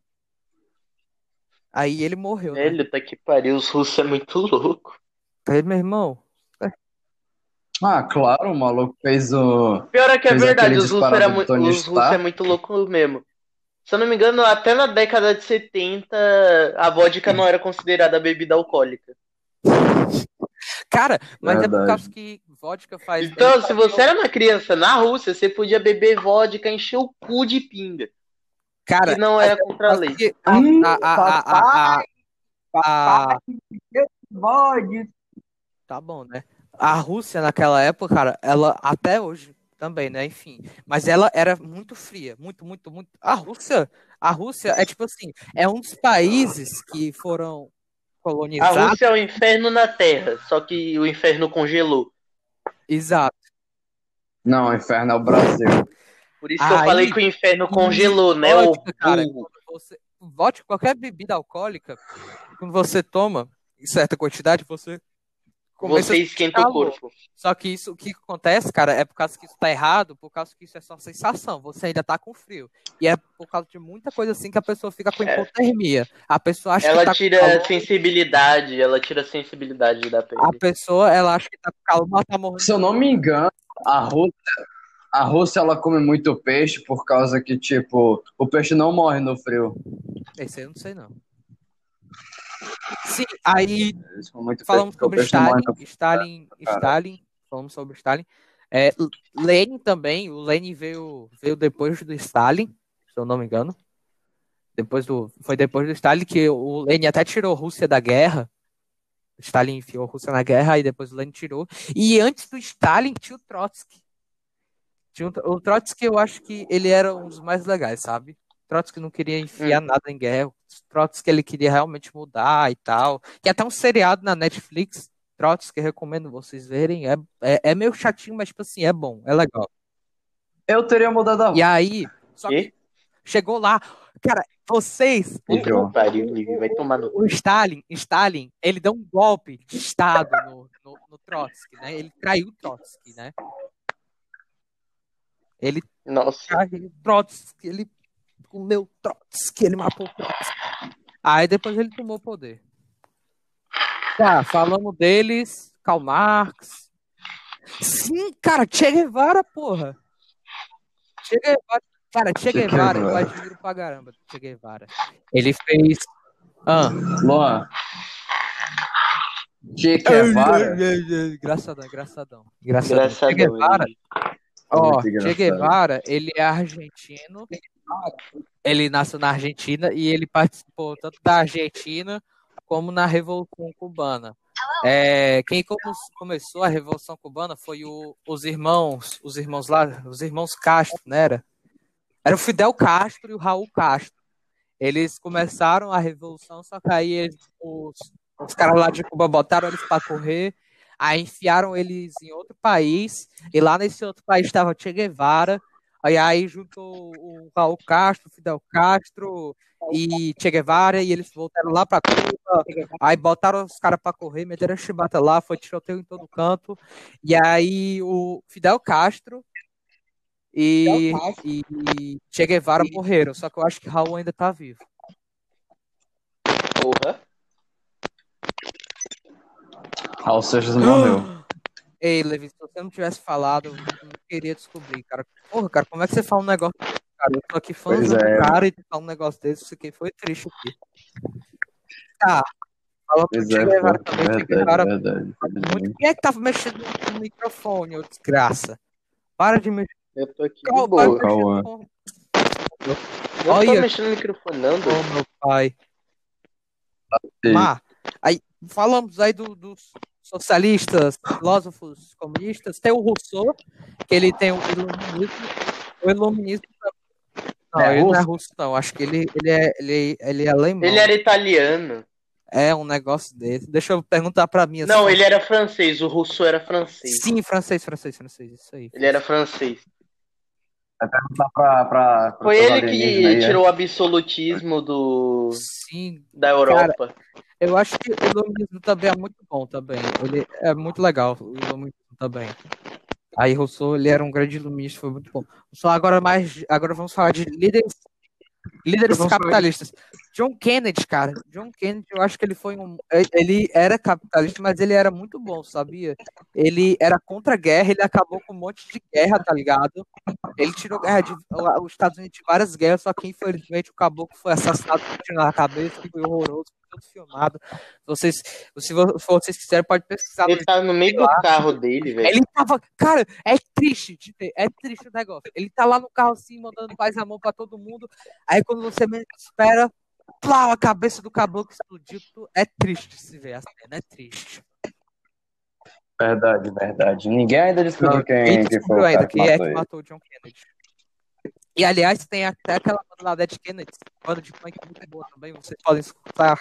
Aí ele morreu, né? Ele, tá que pariu, os russos é muito louco. Aí, meu irmão, Ah, claro, o maluco fez o. Pior é que é verdade, os russos, muito, os russos é muito louco mesmo. Se eu não me engano, até na década de 70, a vodka não era considerada bebida alcoólica. cara, mas é por Verdade. causa que vodka faz. Então, se você era uma criança na Rússia, você podia beber vodka, encher o cu de pinga. Cara, Que não era contra a lei. a, a, a, a, a, a- a- Pode. Tá bom, né? A Rússia naquela época, cara, ela até hoje também, né? Enfim, mas ela era muito fria, muito, muito, muito. A Rússia, a Rússia é tipo assim, é um dos países que foram A colonizados. Rússia é o inferno na Terra, só que o inferno congelou. Exato. Não, o inferno é o Brasil. Por isso que eu Aí- falei que o inferno congelou, né, o Vodka, cara, você, vodka, qualquer bebida alcoólica, quando você toma em certa quantidade, você começa Você esquenta o corpo. Só que isso, o que acontece, cara, é por causa que isso tá errado, por causa que isso é só sensação. Você ainda tá com frio. E é por causa de muita coisa assim que a pessoa fica com É. hipotermia. A pessoa acha que Ela tá com tira calor, sensibilidade, ela tira a sensibilidade da pele. a pessoa, ela acha que tá com calor, mas tá morrendo. Se eu não me engano, a Rússia, a Rússia ela come muito peixe por causa que, tipo, o peixe não morre no frio. Esse aí eu não sei, não. Sim, aí muito falamos o sobre Stalin, Stalin. Stalin, falamos sobre Stalin. É, Lenin também, o Lenin veio, veio depois do Stalin, se eu não me engano. Depois do, foi depois do Stalin que o Lenin até tirou a Rússia da guerra. Stalin enfiou a Rússia na guerra, aí depois o Lenin tirou. E antes do Stalin tinha o Trotsky. Tinha o, o Trotsky, eu acho que ele era um dos mais legais, sabe? Trotsky não queria enfiar nada em guerra. Trotsky ele queria realmente mudar e tal. Tem até um seriado na Netflix Trotsky, recomendo vocês verem. É, é, é meio chatinho, mas tipo assim, é bom, é legal. Eu teria mudado a E aí, só que Quê? chegou lá, cara, vocês, o, Pariu, vai tomar no- o Stalin, Stalin, ele deu um golpe de Estado no, no, no Trotsky, né? Ele traiu o Trotsky, né? Ele Nossa. Trotsky, ele o Trotsky, ele matou o Trotsky. Aí depois ele tomou o poder. Tá, falamos deles, Karl Marx. Sim, cara, Che Guevara, porra. Che Guevara, cara, Che Guevara, eu admiro pra caramba Che Guevara. Ele fez. Ah. Luan. Che Guevara. Engraçadão, engraçadão. Engraçadão. Che. Guevara, ó, Muito Che. Guevara, ele é argentino. Ele nasceu na Argentina e ele participou tanto da Argentina como na Revolução Cubana. É, quem come- começou a Revolução Cubana foi o- os irmãos, os irmãos lá, os irmãos Castro, né? Era, era o Fidel Castro e o Raul Castro. Eles começaram a revolução, só que aí eles- os, os caras lá de Cuba botaram eles para correr, aí enfiaram eles em outro país, e lá nesse outro país estava Che Guevara, aí, aí juntou o Raul Castro, o Fidel Castro e Che Guevara, e eles voltaram lá para Cuba, aí botaram os caras para correr, meteram a chibata lá, foi tiroteio em todo canto, e aí o Fidel Castro e, e Che Guevara morreram, só que eu acho que Raul ainda tá vivo. Porra. Raul Seixas morreu. Ei, Levi, se você não tivesse falado, eu não queria descobrir, cara. Porra, cara, como é que você fala um negócio desse, cara? Eu tô aqui Pois do é. cara e tu fala um negócio desse, isso aqui foi triste aqui. Tá. Fala pro Che é, Guevara também, Che Guevara. Quem é que tava mexendo no microfone, ô desgraça? Para de mexer. Eu tô aqui de Cal- para de boa. Calma. no- Eu Olha. tô mexendo no microfone, não. Ô, meu pai. Má, aí falamos aí do- dos socialistas, filósofos comunistas. Tem o Rousseau, que ele tem o iluminismo. O iluminismo não, É ele não é russo? russo, não. Acho que ele, ele, é, ele, ele é alemão. Ele era italiano. É um negócio desse. Deixa eu perguntar pra mim. Não, assim. ele era francês. O Rousseau era francês. Sim, francês, francês, francês. Isso aí. Ele era francês. Vai perguntar pra, pra, pra Foi ele que aí, é? tirou o absolutismo do, Sim, da Europa. Eu acho que o iluminismo também é muito bom também. Ele é muito legal, o iluminismo também. Aí Rousseau, ele era um grande iluminista, foi muito bom. Só agora mais, agora vamos falar de líderes, líderes Vamos falar capitalistas. John Kennedy, cara, John Kennedy, eu acho que ele foi um, ele era capitalista, mas ele era muito bom, sabia? Ele era contra a guerra, ele acabou com um monte de guerra, tá ligado? Ele tirou guerra de, os Estados Unidos de várias guerras, só que infelizmente o caboclo foi assassinado com tiro na cabeça, que foi horroroso, foi tudo filmado. Vocês, se vo- se vocês quiserem, pode pesquisar Ele tava no meio do carro dele, velho. ele tava. Cara, é triste. É triste o negócio. Ele tá lá no carro assim, mandando paz e amor pra todo mundo. Aí quando você espera, plau, a cabeça do caboclo explodiu. É triste de se ver a cena, é triste. Verdade, verdade. Ninguém ainda descobriu quem, Quem foi descobriu o ainda que quem é que matou o John Kennedy. E aliás, tem até aquela banda lá, Dead Kennedy, banda de punk muito boa também. Vocês podem escutar.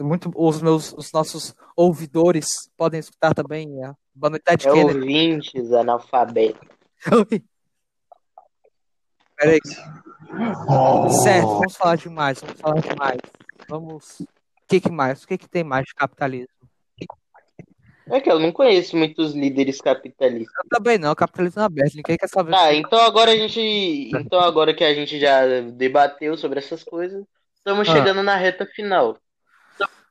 Muito, os meus, os nossos ouvidores podem escutar também a banda Dead É Kennedy. ouvintes analfabetos. <laughs> Peraí. Certo, vamos falar de mais, vamos falar de mais. Vamos. O que, que mais? O que, que tem mais de capitalismo? É que eu não conheço muitos líderes capitalistas. Eu também não, capitalismo é aberto, ninguém quer saber. Tá, então agora a gente. Então agora que a gente já debateu sobre essas coisas, estamos Ah. chegando na reta final.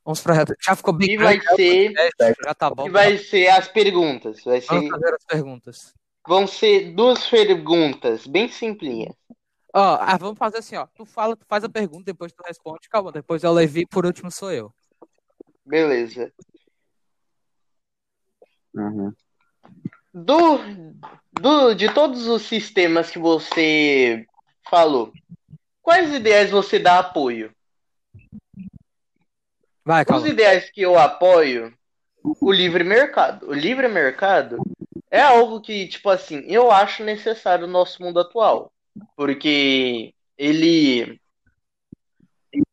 Vamos pra reta. Já ficou bem E vai grande, ser. né? já tá bom. E vai ser as perguntas. Vai ser, Vamos fazer as perguntas. Vão ser duas perguntas bem simplinhas. Ó, ah, vamos fazer assim, ó. Tu fala, tu faz a pergunta, depois tu responde, calma. Depois o Levi, por último sou eu. Beleza. Uhum. Do, do, de todos os sistemas que você falou, quais ideais você dá apoio? Vai, Os calma. ideais que eu apoio, o livre mercado. O livre mercado é algo que, tipo assim, eu acho necessário no nosso mundo atual. Porque ele.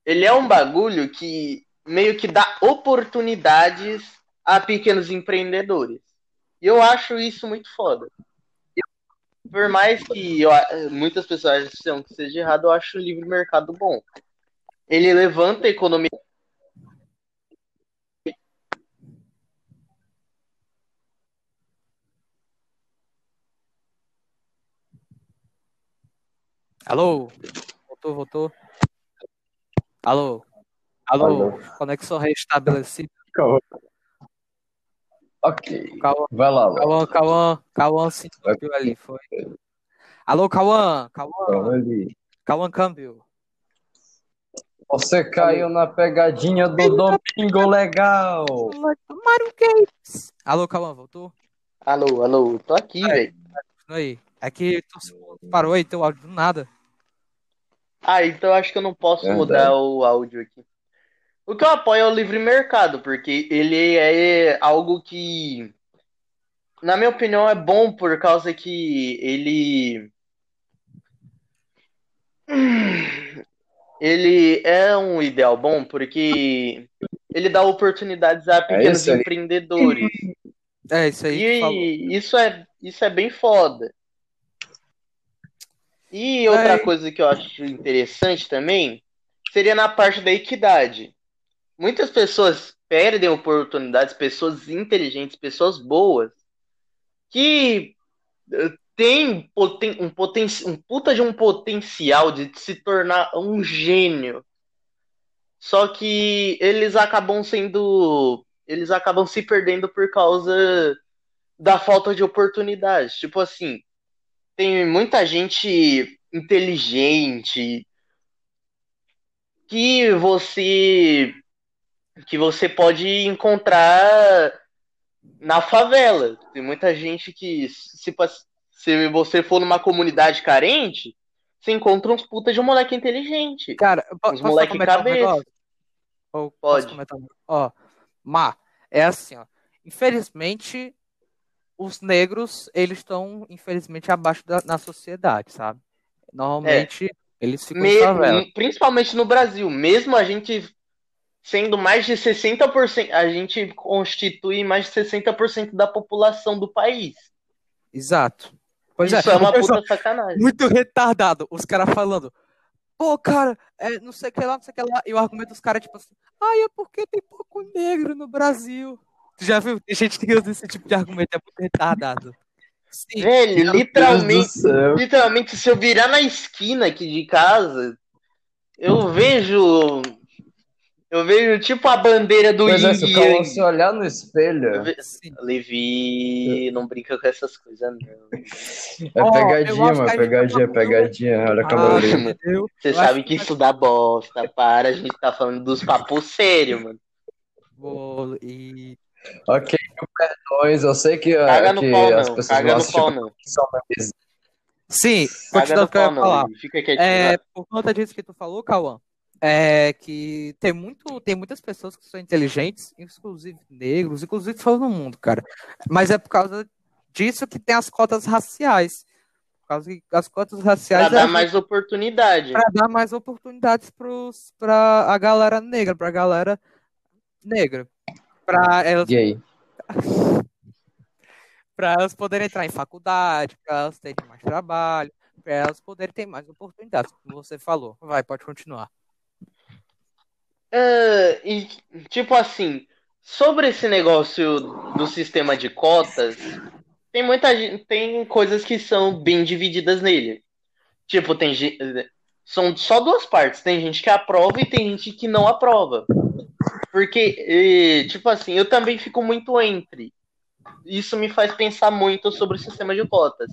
Ele é um bagulho que meio que dá oportunidades a pequenos empreendedores. E eu acho isso muito foda. Por mais que eu, muitas pessoas acham que seja errado, eu acho o livre mercado bom. Ele levanta a economia. Alô? Voltou, voltou. Alô? Alô? Alô. Conexão restabelecida. Calma. Ok. Cauã, Vai lá, Léo. Cauã, Cauã, Cauã se interrompeu ali, foi. Alô, Cauã, Cauã. Cauã câmbio. Você caiu na pegadinha do Domingo Legal. Mario Games. Alô, Cauã, voltou? Alô, alô, tô aqui, velho. Aí. É que tu parou aí teu áudio do nada. Ah, então acho que eu não posso Verdade. mudar o áudio aqui. O que eu apoio é o livre mercado, porque ele é algo que, na minha opinião, é bom por causa que ele. Ele é um ideal bom porque ele dá oportunidades a pequenos isso aí. empreendedores. É, isso aí que falou. E isso é, isso é bem foda. E outra coisa que eu acho interessante também seria na parte da equidade. Muitas pessoas perdem oportunidades, pessoas inteligentes, pessoas boas, que eh, têm poten um, poten um puta de um potencial de se tornar um gênio. Só que eles acabam sendo. Eles acabam se perdendo por causa da falta de oportunidades. Tipo assim, tem muita gente inteligente que você que você pode encontrar na favela. Tem muita gente que se, se você for numa comunidade carente, você encontra uns putas de um moleque inteligente. Cara, Os moleque um cabeça. negócio? Ou Pode. um? Ó, Má, é assim, ó. Infelizmente, os negros, eles estão, infelizmente, abaixo da na sociedade, sabe? Normalmente, eles ficam em Me- favela. principalmente no Brasil, mesmo a gente sendo mais de 60%, a gente constitui mais de 60% da população do país. Exato. Pois Isso é, é uma pessoal puta sacanagem. muito retardado. Os caras falando, pô, cara, é, não sei o que lá, não sei o que lá. E o argumento dos caras, tipo assim, ai, é porque tem pouco negro no Brasil. Tu já viu? Tem gente que usa esse tipo de argumento, é muito retardado. Sim, Velho, literalmente, literalmente, se eu virar na esquina aqui de casa, eu vejo. Eu vejo tipo a bandeira do Pois é, Yin se o e se olhar no espelho, sim. Levi, não brinca com essas coisas, não. é pegadinha, a mano, pegadinha, tá- pegadinha. Olha a Ah? Você sabe que isso dá bosta, para, a gente tá falando dos papos sérios, mano. E Ok, mil perdões. Eu sei que, Caga no que pau, as pessoas Caga vão no assistir pau, não. mas sim, continuando o que eu ia falar. Levi. Fica quietinho. É, por conta disso que tu falou, Cauã, é que tem muito, tem muitas pessoas que são inteligentes, inclusive negros, inclusive todo no mundo, cara. Mas é por causa disso que tem as cotas raciais. Por causa que as cotas Pra raciais dar é mais oportunidade. para dar mais oportunidades pros, pra a galera negra, pra galera negra. Pra elas, gay. <laughs> pra elas poderem entrar em faculdade, pra elas terem mais trabalho, pra elas poderem ter mais oportunidades, como você falou. Vai, pode continuar. Ah, e, tipo assim, sobre esse negócio do sistema de cotas, tem muita gente, tem coisas que são bem divididas nele. Tipo, tem são só duas partes, tem gente que aprova e tem gente que não aprova. Porque, eh, tipo assim, eu também fico muito entre. Isso me faz pensar muito sobre o sistema de cotas.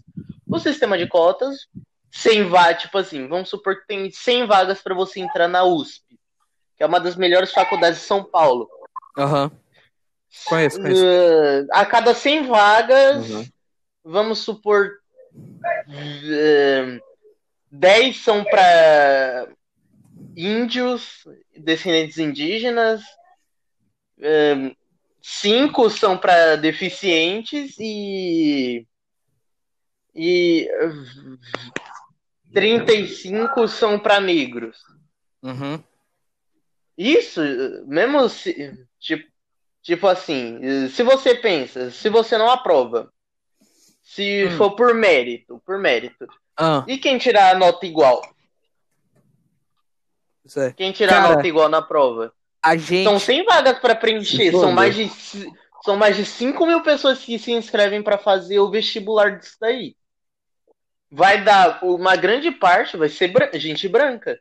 O sistema de cotas, 100 vagas, tipo assim, vamos supor que tem 100 vagas para você entrar na USP, que é uma das melhores faculdades de São Paulo. Aham. Conheço, conheço. Uh, a cada 100 vagas, Uhum. vamos supor, uh, 10 são para índios, descendentes indígenas, 5 são para deficientes e, e uh, 35 são para negros. Uhum. Isso, mesmo se, tipo, Tipo assim, se você pensa, se você não aprova, se Hum. for por mérito, por mérito, Ah, e quem tirar a nota igual? é. Quem tirar a Cara, nota igual na prova? A gente. São 100 vagas para preencher, são mais de são mais de 5 mil pessoas que se inscrevem para fazer o vestibular disso daí. Vai dar uma grande parte, vai ser bran- gente branca.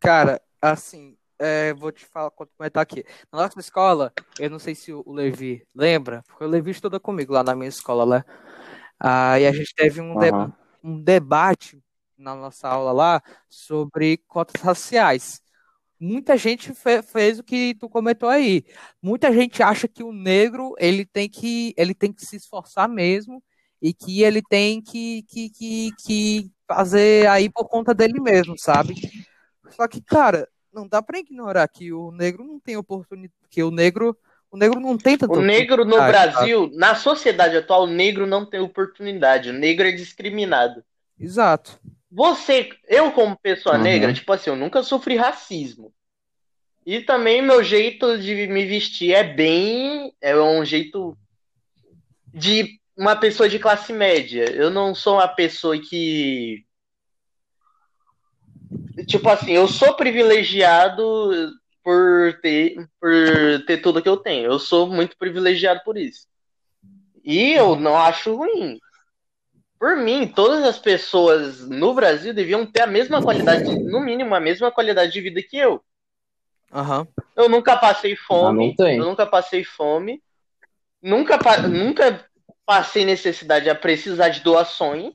Cara, assim, é, vou te falar, comentar aqui. Na nossa escola, eu não sei se o Levi lembra, porque o Levi estuda comigo lá na minha escola, né? Aí a gente teve um, de- Aham. um debate na nossa aula lá sobre cotas raciais. Muita gente fe- fez o que tu comentou aí. Muita gente acha que o negro ele tem que ele tem que se esforçar mesmo e que ele tem que, que, que, que fazer aí por conta dele mesmo, sabe? Só que, cara, não dá pra ignorar que o negro não tem oportunidade, que o negro, o negro não tem tanta O negro no Brasil, na sociedade atual, o negro não tem oportunidade. O negro é discriminado. sabe? Exato. Você, eu como pessoa Uhum. negra, tipo assim, eu nunca sofri racismo. E também meu jeito de me vestir é bem, é um jeito de uma pessoa de classe média. Eu não sou uma pessoa que tipo assim, eu sou privilegiado por ter por ter tudo que eu tenho. Eu sou muito privilegiado por isso. E eu não acho ruim. Por mim, todas as pessoas no Brasil deviam ter a mesma qualidade, no mínimo, a mesma qualidade de vida que eu. Aham. Eu nunca passei fome, não tem. eu nunca passei fome, nunca, pa- nunca passei necessidade a precisar de doações,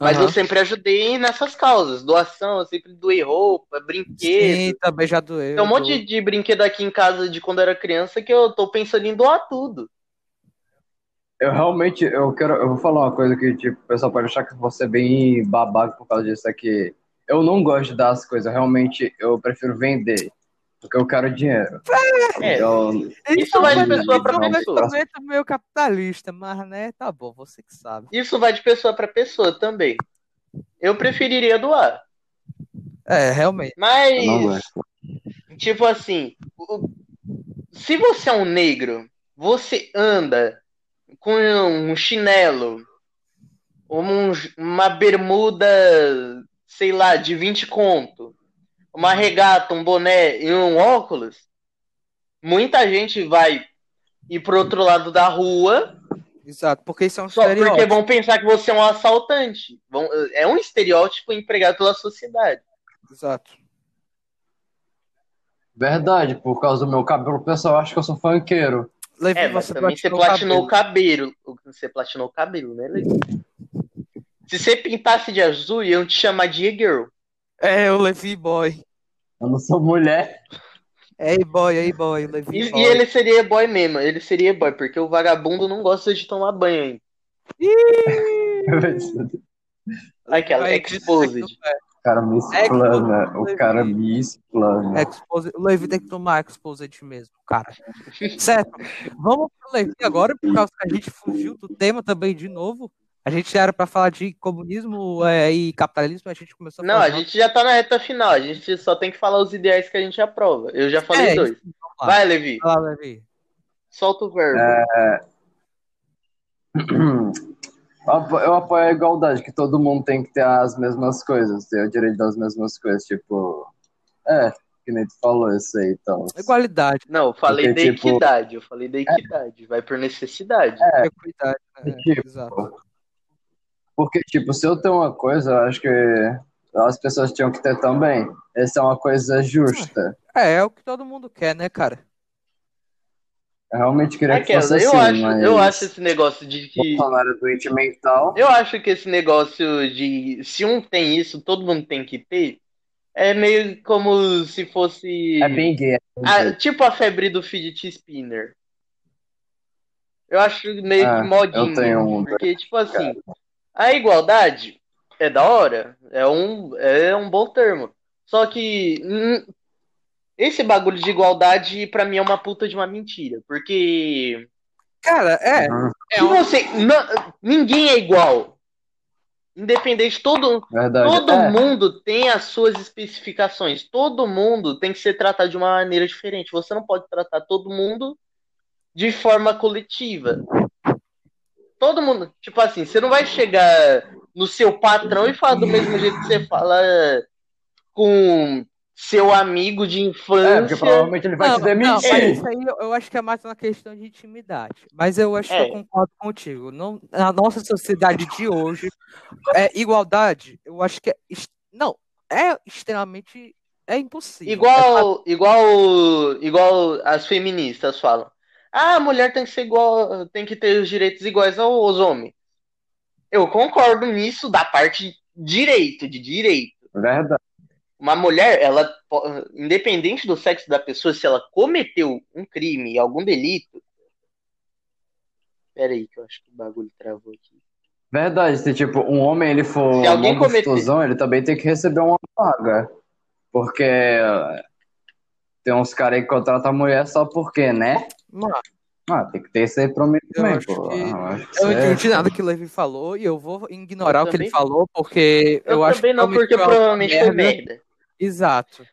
mas aham. eu sempre ajudei nessas causas. Doação, eu sempre doei roupa, Sim, brinquedo. também já doeu. Tem um monte de, de brinquedo aqui em casa de quando eu era criança que eu tô pensando em doar tudo. Eu realmente, eu quero, eu vou falar uma coisa que, tipo, o pessoal pode achar que vou ser bem babaca por causa disso aqui. Eu não gosto de dar as coisas, realmente eu prefiro vender, porque eu quero dinheiro. É, Eu, Isso vai de pessoa pra é pessoa. meio capitalista, mas né, tá bom, você que sabe. Isso vai de pessoa para pessoa também. Eu preferiria doar. É, realmente. Mas, tipo assim, se você é um negro, você anda com um chinelo, um- uma bermuda, sei lá, de 20 conto, uma regata, um boné e um óculos, muita gente vai ir pro outro lado da rua Exato, porque isso é um só porque estereótipo. vão pensar que você é um assaltante. Vão- é um estereótipo empregado pela sociedade. Exato. Verdade, por causa do meu cabelo, o pessoal acha que eu sou funkeiro. Levi, É, mas você também você platinou o platinou o cabelo. cabelo. Você platinou o cabelo, né, Levi? Se você pintasse de azul, iam te chamar de girl. É, o Levi boy. Eu não sou mulher. Ei boy, ei boy, Levi E, boy. e ele seria boy mesmo, ele seria boy, porque o vagabundo não gosta de tomar banho ainda. <laughs> Aquela exposed. <laughs> O cara me explana. O cara me explana. Expose... O Levi tem que tomar exposed mesmo, cara. Certo. Vamos pro Levi agora, por causa que a gente fugiu do tema também de novo. A gente era pra falar de comunismo é, e capitalismo, a gente começou a Não, a gente já tá na reta final, a gente só tem que falar os ideais que a gente aprova. Eu já falei É, dois. isso. Vai, Levi, Vai lá, Levi. solta o verbo. Apo- eu apoio a igualdade, que todo mundo tem que ter as mesmas coisas, ter o direito das mesmas coisas, tipo. É, que nem tu falou isso aí, então. Igualdade, Não, eu falei Porque, da tipo, equidade, eu falei da equidade, vai por necessidade. equidade. né? Tipo, Exato. Porque, tipo, se eu tenho uma coisa, eu acho que as pessoas tinham que ter também. Essa é uma coisa justa. É, é o que todo mundo quer, né, cara? Eu realmente queria que Aquela, fosse eu, assim, acho, eu acho esse negócio de que. Bolsonaro é doente mental. Eu acho que esse negócio de se um tem isso, todo mundo tem que ter, é meio como se fosse. É bem gay. a- tipo a febre do fidget spinner. Eu acho meio Ah, que modinho. eu tenho um, porque, tipo assim, a igualdade é da hora, é um, é um bom termo. Só que hum, esse bagulho de igualdade, pra mim, é uma puta de uma mentira. Porque Cara, é. É se você. não- ninguém é igual. Independente, todo, Verdade. todo É, mundo tem as suas especificações. Todo mundo tem que ser tratado de uma maneira diferente. Você não pode tratar todo mundo de forma coletiva. Todo mundo, tipo assim, você não vai chegar no seu patrão e falar do mesmo jeito que você fala com seu amigo de é, porque infância. provavelmente ele vai Não, te não, mas demitir. isso aí eu, eu acho que é mais uma questão de intimidade. Mas eu acho que É. eu concordo contigo. Não, na nossa sociedade de hoje, é, igualdade, eu acho que é. Não, é extremamente. É impossível. É Igual, igual, igual as feministas falam. Ah, a mulher tem que ser igual, tem que ter os direitos iguais aos homens. Eu concordo nisso da parte direito, de direito. Verdade. Uma mulher, ela, independente do sexo da pessoa, se ela cometeu um crime, algum delito. Pera aí, que eu acho que o bagulho travou aqui. Verdade, se tipo, um homem ele for Se alguém cometer- gostosão, ele também tem que receber uma paga. Porque eh, tem uns caras aí que contratam a mulher só porque, né? Mano, Ah, tem que ter isso aí mim Eu também, acho pô. que- Ah, eu não entendi nada que o Levi falou e eu vou ignorar Eu o que ele também- falou, porque eu, Eu, acho também que não, porque provavelmente provavelmente foi merda. merda. Exato.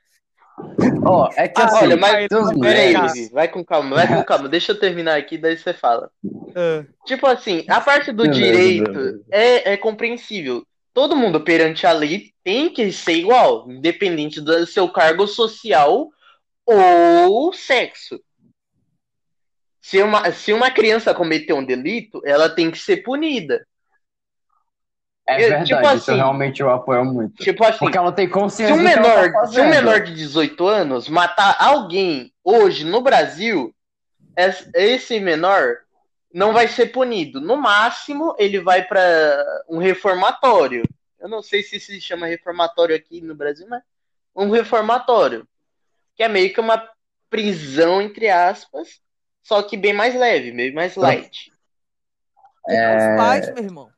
Ó, é que Ah, assim, Olha, mas tem uns pera aí, mulheres- Levi, vai com calma, vai com <laughs> calma. Deixa eu terminar aqui, daí você fala. Tipo assim, a parte do direito é, é compreensível. Todo mundo perante a lei tem que ser igual, independente do seu cargo social ou sexo. Se uma, se uma criança cometer um delito, ela tem que ser punida. É eu- verdade, tipo isso assim- realmente eu apoio muito. Tipo assim, Porque ela tem se consciência um do que ela menor, tá se um menor de 18 anos matar alguém hoje no Brasil, es- esse menor não vai ser punido. No máximo, ele vai para um reformatório. Eu não sei se se chama reformatório aqui no Brasil, mas um reformatório, que é meio que uma prisão entre aspas, só que bem mais leve, bem mais light. É... Os pais, meu irmão.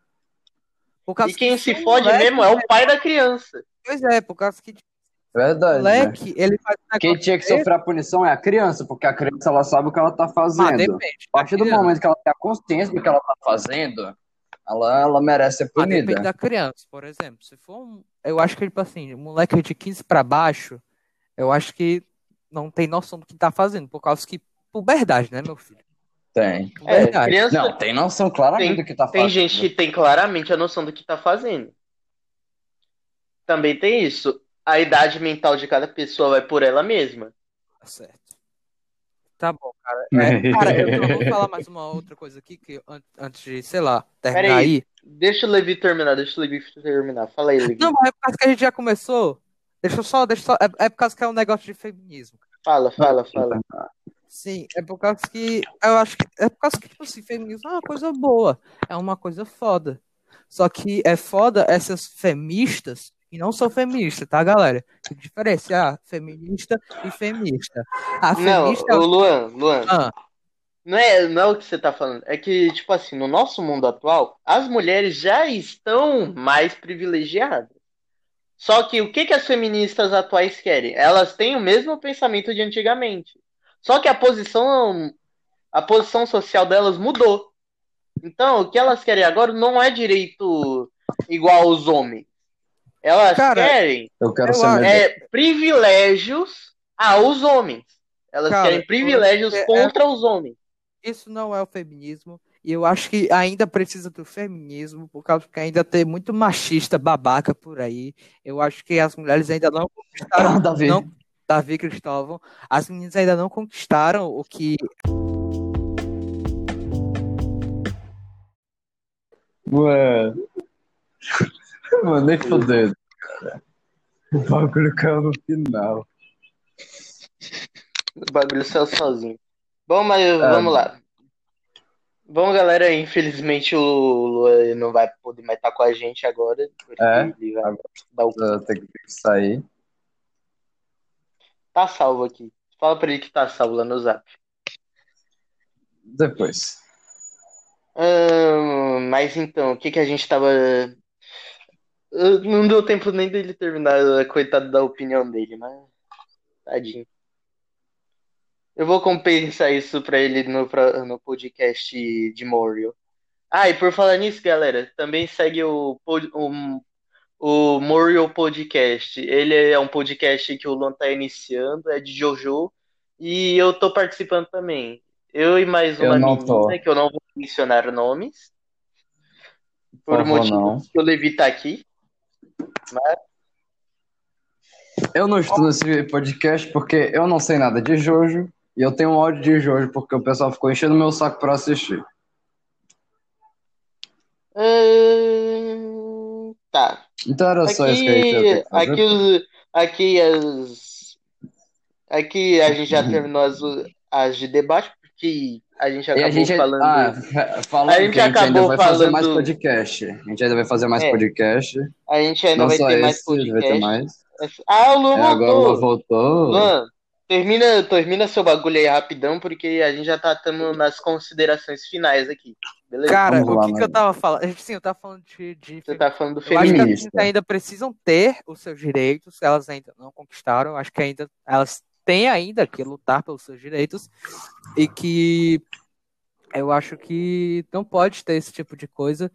Por causa E quem que se fode moleque- mesmo é o pai da criança. Pois é, por causa que o Verdade. né? moleque, ele faz Quem tinha que desse, sofrer a punição é a criança, porque a criança ela sabe o que ela tá mas fazendo. depende. A partir do criança. momento que ela tem a consciência do que ela tá fazendo, ela, ela merece ser Mas depende punida. da criança, por exemplo. Se for um. Eu acho que, tipo assim, um moleque de 15 pra baixo, eu acho que não tem noção do que tá fazendo, por causa que. Puberdade, né, meu filho? Tem. É, Puberdade. criança, Não, tem noção claramente Tem- do que tá Tem fazendo. gente que tem claramente a noção do que tá fazendo. Também tem isso. A idade mental de cada pessoa vai por ela mesma. Tá certo. Tá bom, cara. É, <laughs> cara, eu vou falar mais uma outra coisa aqui, que an- antes de, sei lá, terminar aí. aí. Deixa o Levi terminar, deixa o Levi terminar. Fala aí, Levi. Não, mas é por causa que a gente já começou. Deixa eu só, deixa eu só. É, é por causa que é um negócio de feminismo. Fala, fala, fala. Sim, é por causa que. Eu acho que. É por causa que, tipo assim, feminismo é uma coisa boa. É uma coisa foda. Só que é foda essas feministas e não são feministas, tá, galera? Tem que diferenciar feminista e feminista. A Não, feminista. o Luan, Luan, Ah, não é, não é o que você tá falando. É que, tipo assim, no nosso mundo atual, as mulheres já estão mais privilegiadas. Só que o que que as feministas atuais querem? Elas têm o mesmo pensamento de antigamente. Só que a posição, a posição social delas mudou. Então, o que elas querem agora não é direito igual aos homens. Elas Cara, querem Eu quero é, privilégios aos homens. Elas Cara, querem privilégios é- contra os homens. isso não é o feminismo. E eu acho que ainda precisa do feminismo, por causa que ainda tem muito machista babaca por aí. Eu acho que as mulheres ainda não conquistaram. Davi. Não, Davi Cristóvão. As meninas ainda não conquistaram o que. Mano. <laughs> Mano, nem fodendo, cara. O bagulho caiu no final. O bagulho saiu sozinho. Bom, mas vamos lá. Bom, galera, infelizmente o Luan não vai poder mais estar com a gente agora. É? Ele vai dar o... Ter que sair. Tá salvo aqui. Fala pra ele que tá salvo lá no zap. Depois. Ahn, mas então, o que que a gente tava. Não deu tempo nem dele terminar, coitado da opinião dele, mas. Tadinho. Eu vou compensar isso pra ele no, no podcast de Morio. Ah, e por falar nisso, galera, também segue o, o, o Morio Podcast. Ele é um podcast que o Luan tá iniciando, é de Jojo, e eu tô participando também. Eu e mais uma não tô. menina, que eu não vou mencionar nomes, por Por motivos que o Levi tá aqui. Eu não estou nesse podcast porque eu não sei nada de Jojo e eu tenho um ódio de Jojo porque o pessoal ficou enchendo meu saco pra assistir. Ahn, tá. Então era só isso que a gente ia Aqui, fazer. aqui, os- aqui as, aqui a gente já <laughs> terminou as, as de debate, porque a gente acabou a gente, falando. ah, fa- falando A gente que a gente ainda vai fazer falando- mais podcast. A gente ainda vai fazer mais É. podcast. A gente ainda vai ter mais esse, vai ter podcast. mais. Ah, o Luan É, agora o Luan voltou. voltou. Luan, termina, termina seu bagulho aí rapidão, porque a gente já tá estando nas considerações finais aqui. Beleza? Cara, Vamos o lá, que, que eu tava falando? Sim, eu tava falando de. de Você tá falando do Eu acho que as feminismo. meninas Feminista. ainda precisam ter os seus direitos, elas ainda não conquistaram. Acho que ainda elas têm ainda que lutar pelos seus direitos e que eu acho que não pode ter esse tipo de coisa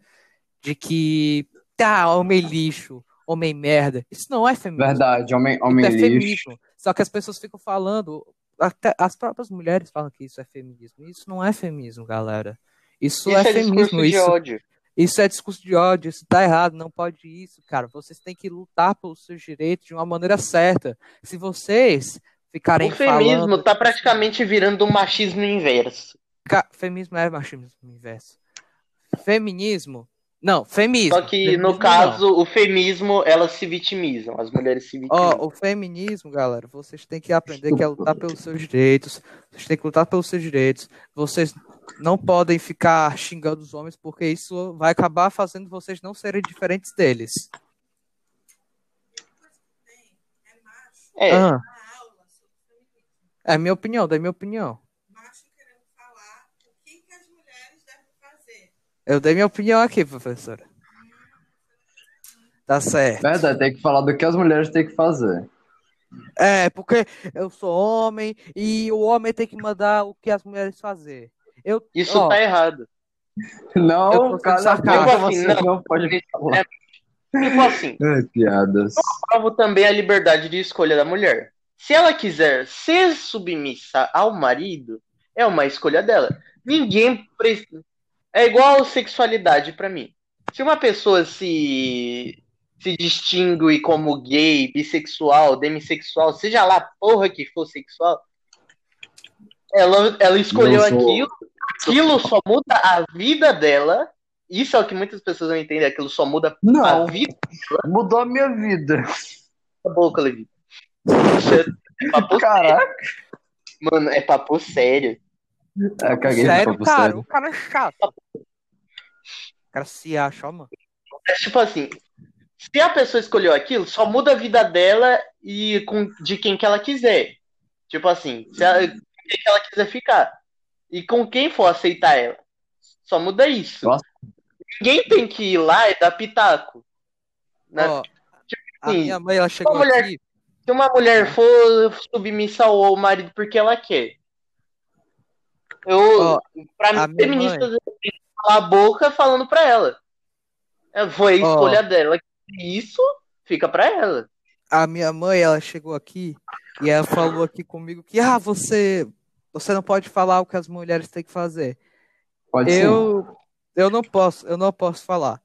de que tá homem lixo, homem merda. Isso não é feminismo. Verdade, homem, Isso homem é lixo. feminismo. Só que as pessoas ficam falando, até as próprias mulheres falam que isso é feminismo. Isso não é feminismo, galera. Isso, Isso é, é feminismo. de Isso, ódio. isso é discurso de ódio, isso tá errado, não pode isso, cara. Vocês têm que lutar pelos seus direitos de uma maneira certa. Se vocês ficarem O feminismo falando. tá praticamente virando um machismo inverso. Ca- Feminismo é machismo inverso. Feminismo. Não, feminismo. Só que Feminismo no não. caso, o feminismo, elas se vitimizam, as mulheres se vitimizam. Ó, o feminismo, galera, vocês têm que aprender que é lutar pelos seus direitos. Vocês têm que lutar pelos seus direitos. Vocês não podem ficar xingando os homens, porque isso vai acabar fazendo vocês não serem diferentes deles. É, Ah, é minha opinião, da minha opinião. macho querendo falar o que, que as mulheres devem fazer. Eu dei minha opinião aqui, professora. Tá certo. Verdade, tem que falar do que as mulheres têm que fazer. É, porque eu sou homem e o homem tem que mandar o que as mulheres fazer. Eu, isso ó, tá errado. <laughs> Eu Não, cara, sarcástico. você Não. não pode falar. Tipo assim, <laughs> Ai, piadas. provo também a liberdade de escolha da mulher. Se ela quiser ser submissa ao marido, é uma escolha dela. Ninguém precisa. É igual sexualidade pra mim. Se uma pessoa se se distingue como gay, bissexual, demissexual, seja lá a porra que for sexual, ela, ela escolheu sou- aquilo, aquilo só muda a vida dela. Isso é o que muitas pessoas não entendem, aquilo só muda a Não, vida mudou a minha vida. da boca, Levi. É Caraca. Mano, é papo sério. É, caguei sério, cara, o cara é chato. O cara se acha, ó, mano. É tipo assim, se a pessoa escolheu aquilo, só muda a vida dela e com, de quem que ela quiser. Tipo assim, se ela, com quem que ela quiser ficar. E com quem for aceitar ela. Só muda isso. Nossa. Ninguém tem que ir lá e dar pitaco. Né? Ó, a assim, minha mãe, ela chegou mulher- aqui. Se uma mulher for submissa ao marido porque ela quer. Eu, Ó, pra a mim, que calar a boca falando pra ela. É, Foi a escolha dela. Isso fica pra ela. A minha mãe, ela chegou aqui e ela falou aqui comigo que, ah, você, você não pode falar o que as mulheres têm que fazer. Pode ser. Eu, eu não posso, eu não posso falar.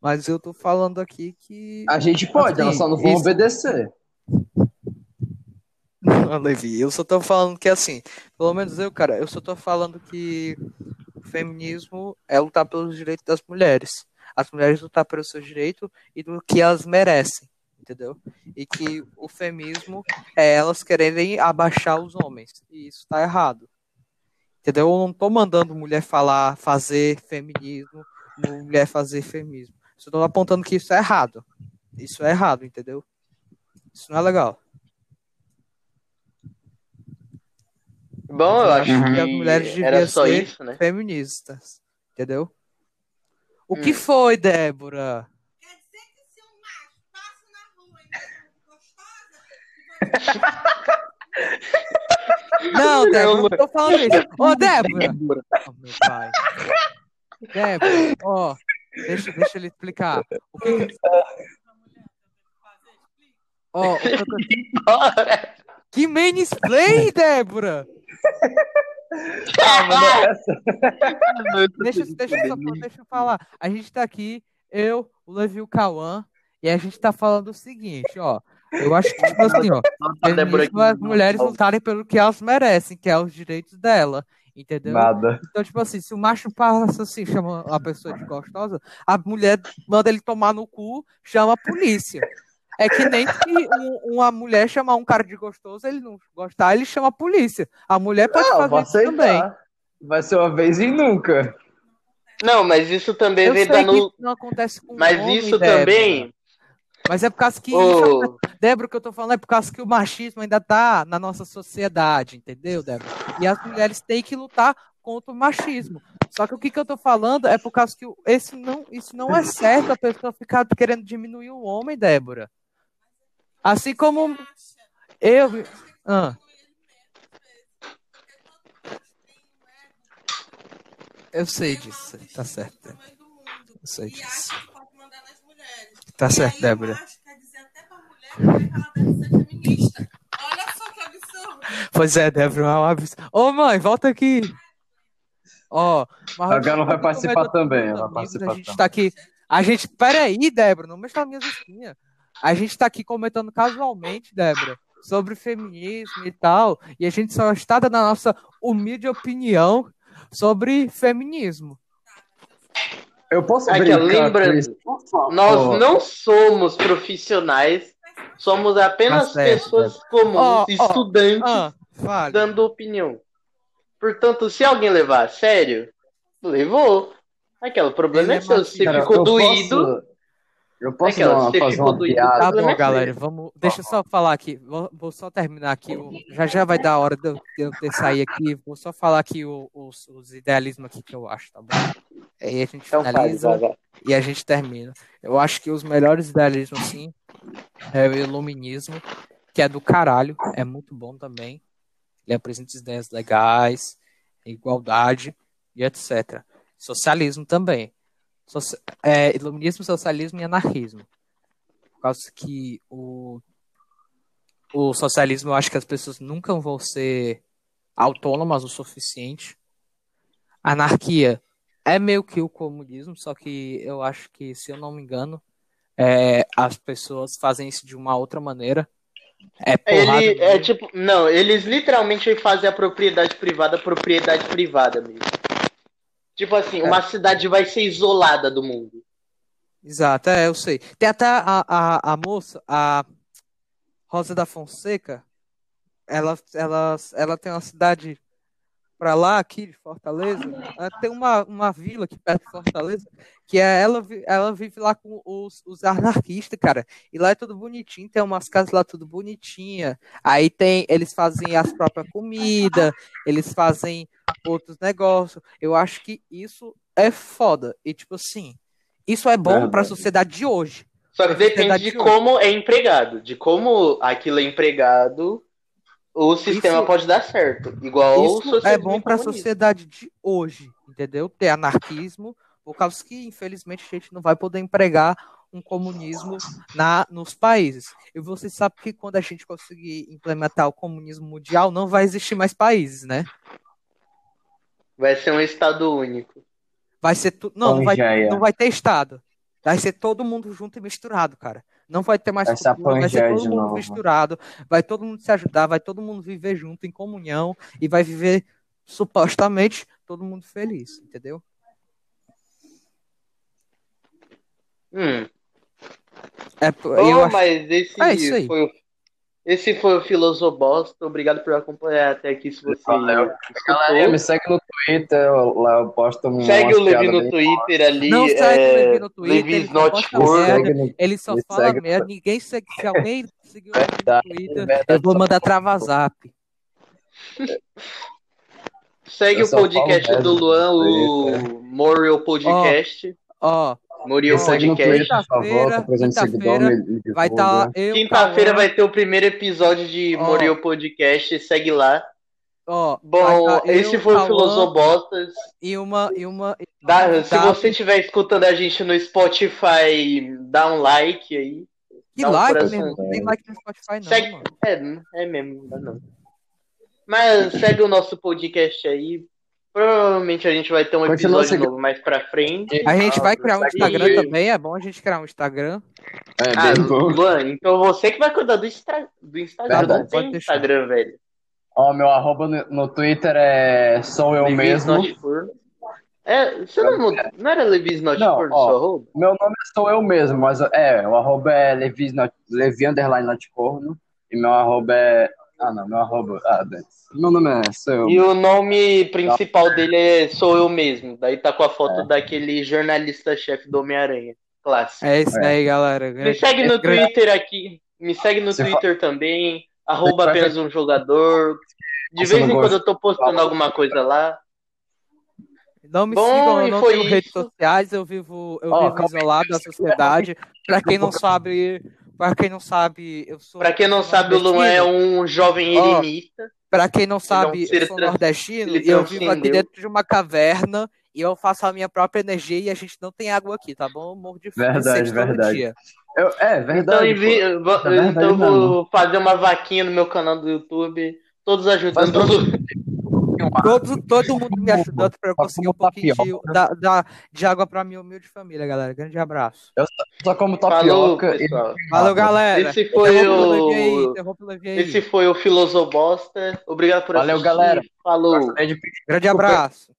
Mas eu tô falando aqui que. A gente pode, Assim, elas só não vão isso- obedecer. Não, Levi, eu só tô falando que assim, pelo menos eu, cara, eu só tô falando que o feminismo é lutar pelos direitos das mulheres. As mulheres lutar pelos seus direitos e do que elas merecem, entendeu? E que o feminismo é elas quererem abaixar os homens. E isso tá errado. Entendeu? Eu não tô mandando mulher falar, fazer feminismo, mulher fazer feminismo. Só tô apontando que isso é errado. Isso é errado, entendeu? Isso não é legal. Bom, eu acho que que as mulheres era deviam só ser isso, né? feministas. Entendeu? O Hum. que foi, Débora? Quer dizer que se um macho passa na rua e <laughs> não gostosa, Não, Débora, Não, tô falando isso. Ô, Débora! Oh, meu pai. Débora, ó, deixa, deixa ele explicar. O que que... Ó, o que <laughs> que mansplay, Débora? <laughs> Ah, mano. Deixa, deixa, eu só, deixa eu falar. A gente tá aqui, eu, o Levi e o Cauã, e a gente tá falando o seguinte, ó. Eu acho que, tipo assim, ó, as mulheres lutarem pelo que elas merecem, que é os direitos dela, entendeu? Nada. Então, tipo assim, se o macho passa assim, chama a pessoa de gostosa, a mulher manda ele tomar no cu, chama a polícia. É que nem que um- uma mulher chamar um cara de gostoso, ele não gostar, ele chama a polícia. A mulher pode Não, fazer isso também. Vai ser uma vez e nunca. Não, mas isso também Eu vem sei da que no... isso não acontece com Mas homem, isso Débora. também. Mas é por causa que Ô, Débora, o que eu tô falando é por causa que o machismo ainda tá na nossa sociedade, entendeu, Débora? E as mulheres têm que lutar contra o machismo. Só que o que, que eu tô falando é por causa que esse não, isso não é certo a pessoa ficar querendo diminuir o homem, Débora. Assim como eu. Ah, eu sei disso, tá certo. Eu sei E disso. acha que pode mandar nas mulheres. Tá certo, Débora. O macho quer dizer até pra mulher como que ela deve ser feminista. Olha só que absurdo. Pois é, Débora, é um absurdo. Ô, mãe, volta aqui. Ó, mas Agora não vai participar também, meus vai participar A gente também. tá aqui. A gente. Pera aí, Débora, não mexa nas minhas espinhas. A gente tá aqui comentando casualmente, Débora, sobre feminismo e tal. E a gente só está dando a nossa humilde opinião sobre feminismo. Eu posso Aqui, lembrando? Nós não somos profissionais, somos apenas Tá certo, pessoas comuns, Ó, ó, estudantes, Ah, fale. dando opinião. Portanto, se alguém levar a sério, levou. Aquela, o problema Ele é seu. é Se Cara, ficou doído, Posso, eu posso Aquela, dar uma, fazer uma piada? Tá bom, galera. Vamos. Deixa eu só falar aqui. Vou, vou só terminar aqui. O, já já vai dar a hora de eu, de eu ter sair aqui. Vou só falar aqui o- os, os idealismos aqui que eu acho, tá bom? Aí a gente Então faz, finaliza vai, vai. e a gente termina. Eu acho que os melhores idealismos, sim, é o iluminismo, que é do caralho. É muito bom também. Ele apresenta ideias legais, igualdade e etc. Socialismo também. É, iluminismo, socialismo e anarquismo. Por causa que o, o socialismo, eu acho que as pessoas nunca vão ser autônomas o suficiente. Anarquia é meio que o comunismo, só que eu acho que, se eu não me engano, é, as pessoas fazem isso de uma outra maneira. É porrada Ele é tipo. Não, eles literalmente fazem a propriedade privada propriedade privada mesmo. Tipo assim, uma cidade vai ser isolada do mundo. Exato, é, eu sei. Tem até a, a, a moça, a Rosa da Fonseca, ela, ela, ela tem uma cidade pra lá, aqui de Fortaleza. Tem uma, uma vila aqui perto de Fortaleza, que é, ela, ela vive lá com os, os anarquistas, cara. E lá é tudo bonitinho, tem umas casas lá tudo bonitinha. Aí tem, eles fazem as próprias comidas, eles fazem outros negócios. Eu acho que isso é foda. E tipo assim, isso é bom Verdade. pra sociedade de hoje. Só que A sociedade depende de de como é empregado. De como aquilo é empregado, o sistema Isso- pode dar certo. Igual Isso é bom para a sociedade de hoje, entendeu? Ter anarquismo, por causa que, infelizmente, a gente não vai poder empregar um comunismo na, nos países. E você sabe que quando a gente conseguir implementar o comunismo mundial, não vai existir mais países, né? Vai ser um estado único. Vai ser tu... não, não vai, não vai ter estado. Vai ser todo mundo junto e misturado, cara. Não vai ter mais Vai ser a cultura, vai ser todo de mundo novo. misturado, vai todo mundo se ajudar, vai todo mundo viver junto em comunhão e vai viver supostamente todo mundo feliz, entendeu? Hum. É, Oh, eu acho... mas esse É isso aí. foi o esse foi o Filosobosta. Obrigado por acompanhar até aqui se você Valeu. Galera, me segue no Twitter, lá eu posto um. Segue o Levi no Twitter ali. Não segue é, o Levi no Twitter, Levi's ele só not merda. Segue no Ele só Me fala segue. merda, ninguém segue. Se alguém seguir o Levi no Verdade, Twitter, verdade. eu vou mandar travar zap. Segue Eu o podcast do Luan, o Moriel Podcast. Ó, Moriel Me no Podcast. Me, me vai estar eu, Quinta-feira vai ter o primeiro episódio de Ó. Moriel Podcast. Segue lá. Ó, Bom, tá esse eu, foi o Cauã Filosobostas. E uma. E uma Dá, se Dá- você estiver escutando a gente no Spotify, dá um like aí. que um like, coração. meu irmão? Não tem like no Spotify, não, Segue- mano. É, é mesmo, não dá não. Mas segue o nosso podcast aí. Provavelmente a gente vai ter um Continua episódio novo mais pra frente. A gente vai criar um Instagram também, é bom a gente criar um Instagram. É, Ah. Luan, então você que vai cuidar do, Instra- do Instagram. Verdade. Não tem deixar. Instagram, velho. Ó, meu arroba no, Twitter é sou eu Levis mesmo. É, você não, não era Levis Notfur Não, no ó. seu arroba? Meu nome é sou eu mesmo, mas é, o arroba é Levi, not- Levi underline notcorno. E meu arroba é. Ah, não, meu arroba. Ah, meu nome é sou eu. E o nome principal dele é Sou Eu Mesmo. Daí tá com a foto daquele jornalista-chefe do Homem-Aranha. Clássico. É isso É. aí, galera. Me segue no Twitter aqui. Me segue no Você Twitter também. Arroba apenas um jogador. De vez em quando eu tô postando alguma coisa lá. Não me Bom, sigam, e eu não tenho redes isso. sociais, eu vivo, eu Ó, vivo isolado da sociedade. Pra quem não sabe, para quem não sabe, eu sou. Pra quem não sabe, o Luan é um jovem Ó, irenita. Pra quem não sabe, ser eu sou trans- nordestino e eu vivo aqui dentro de uma caverna e eu faço a minha própria energia e a gente não tem água aqui, tá bom? Eu morro de fome Verdade, verdade. dia. Eu- é Então, verdade. envi- pô. vou- É verdade então eu vou fazer uma vaquinha no meu canal do YouTube. Todos ajudando. todo- <laughs> Todo, todo mundo me ajudando pra eu Só conseguir um como pouquinho de, da, da- de água pra minha humilde família, galera. Grande abraço. Só como Falou, tapioca e. pessoal. Valeu, galera. Esse foi o. Esse foi o Filosobosta. Obrigado por Valeu, assistir. galera. Falou. Grande abraço.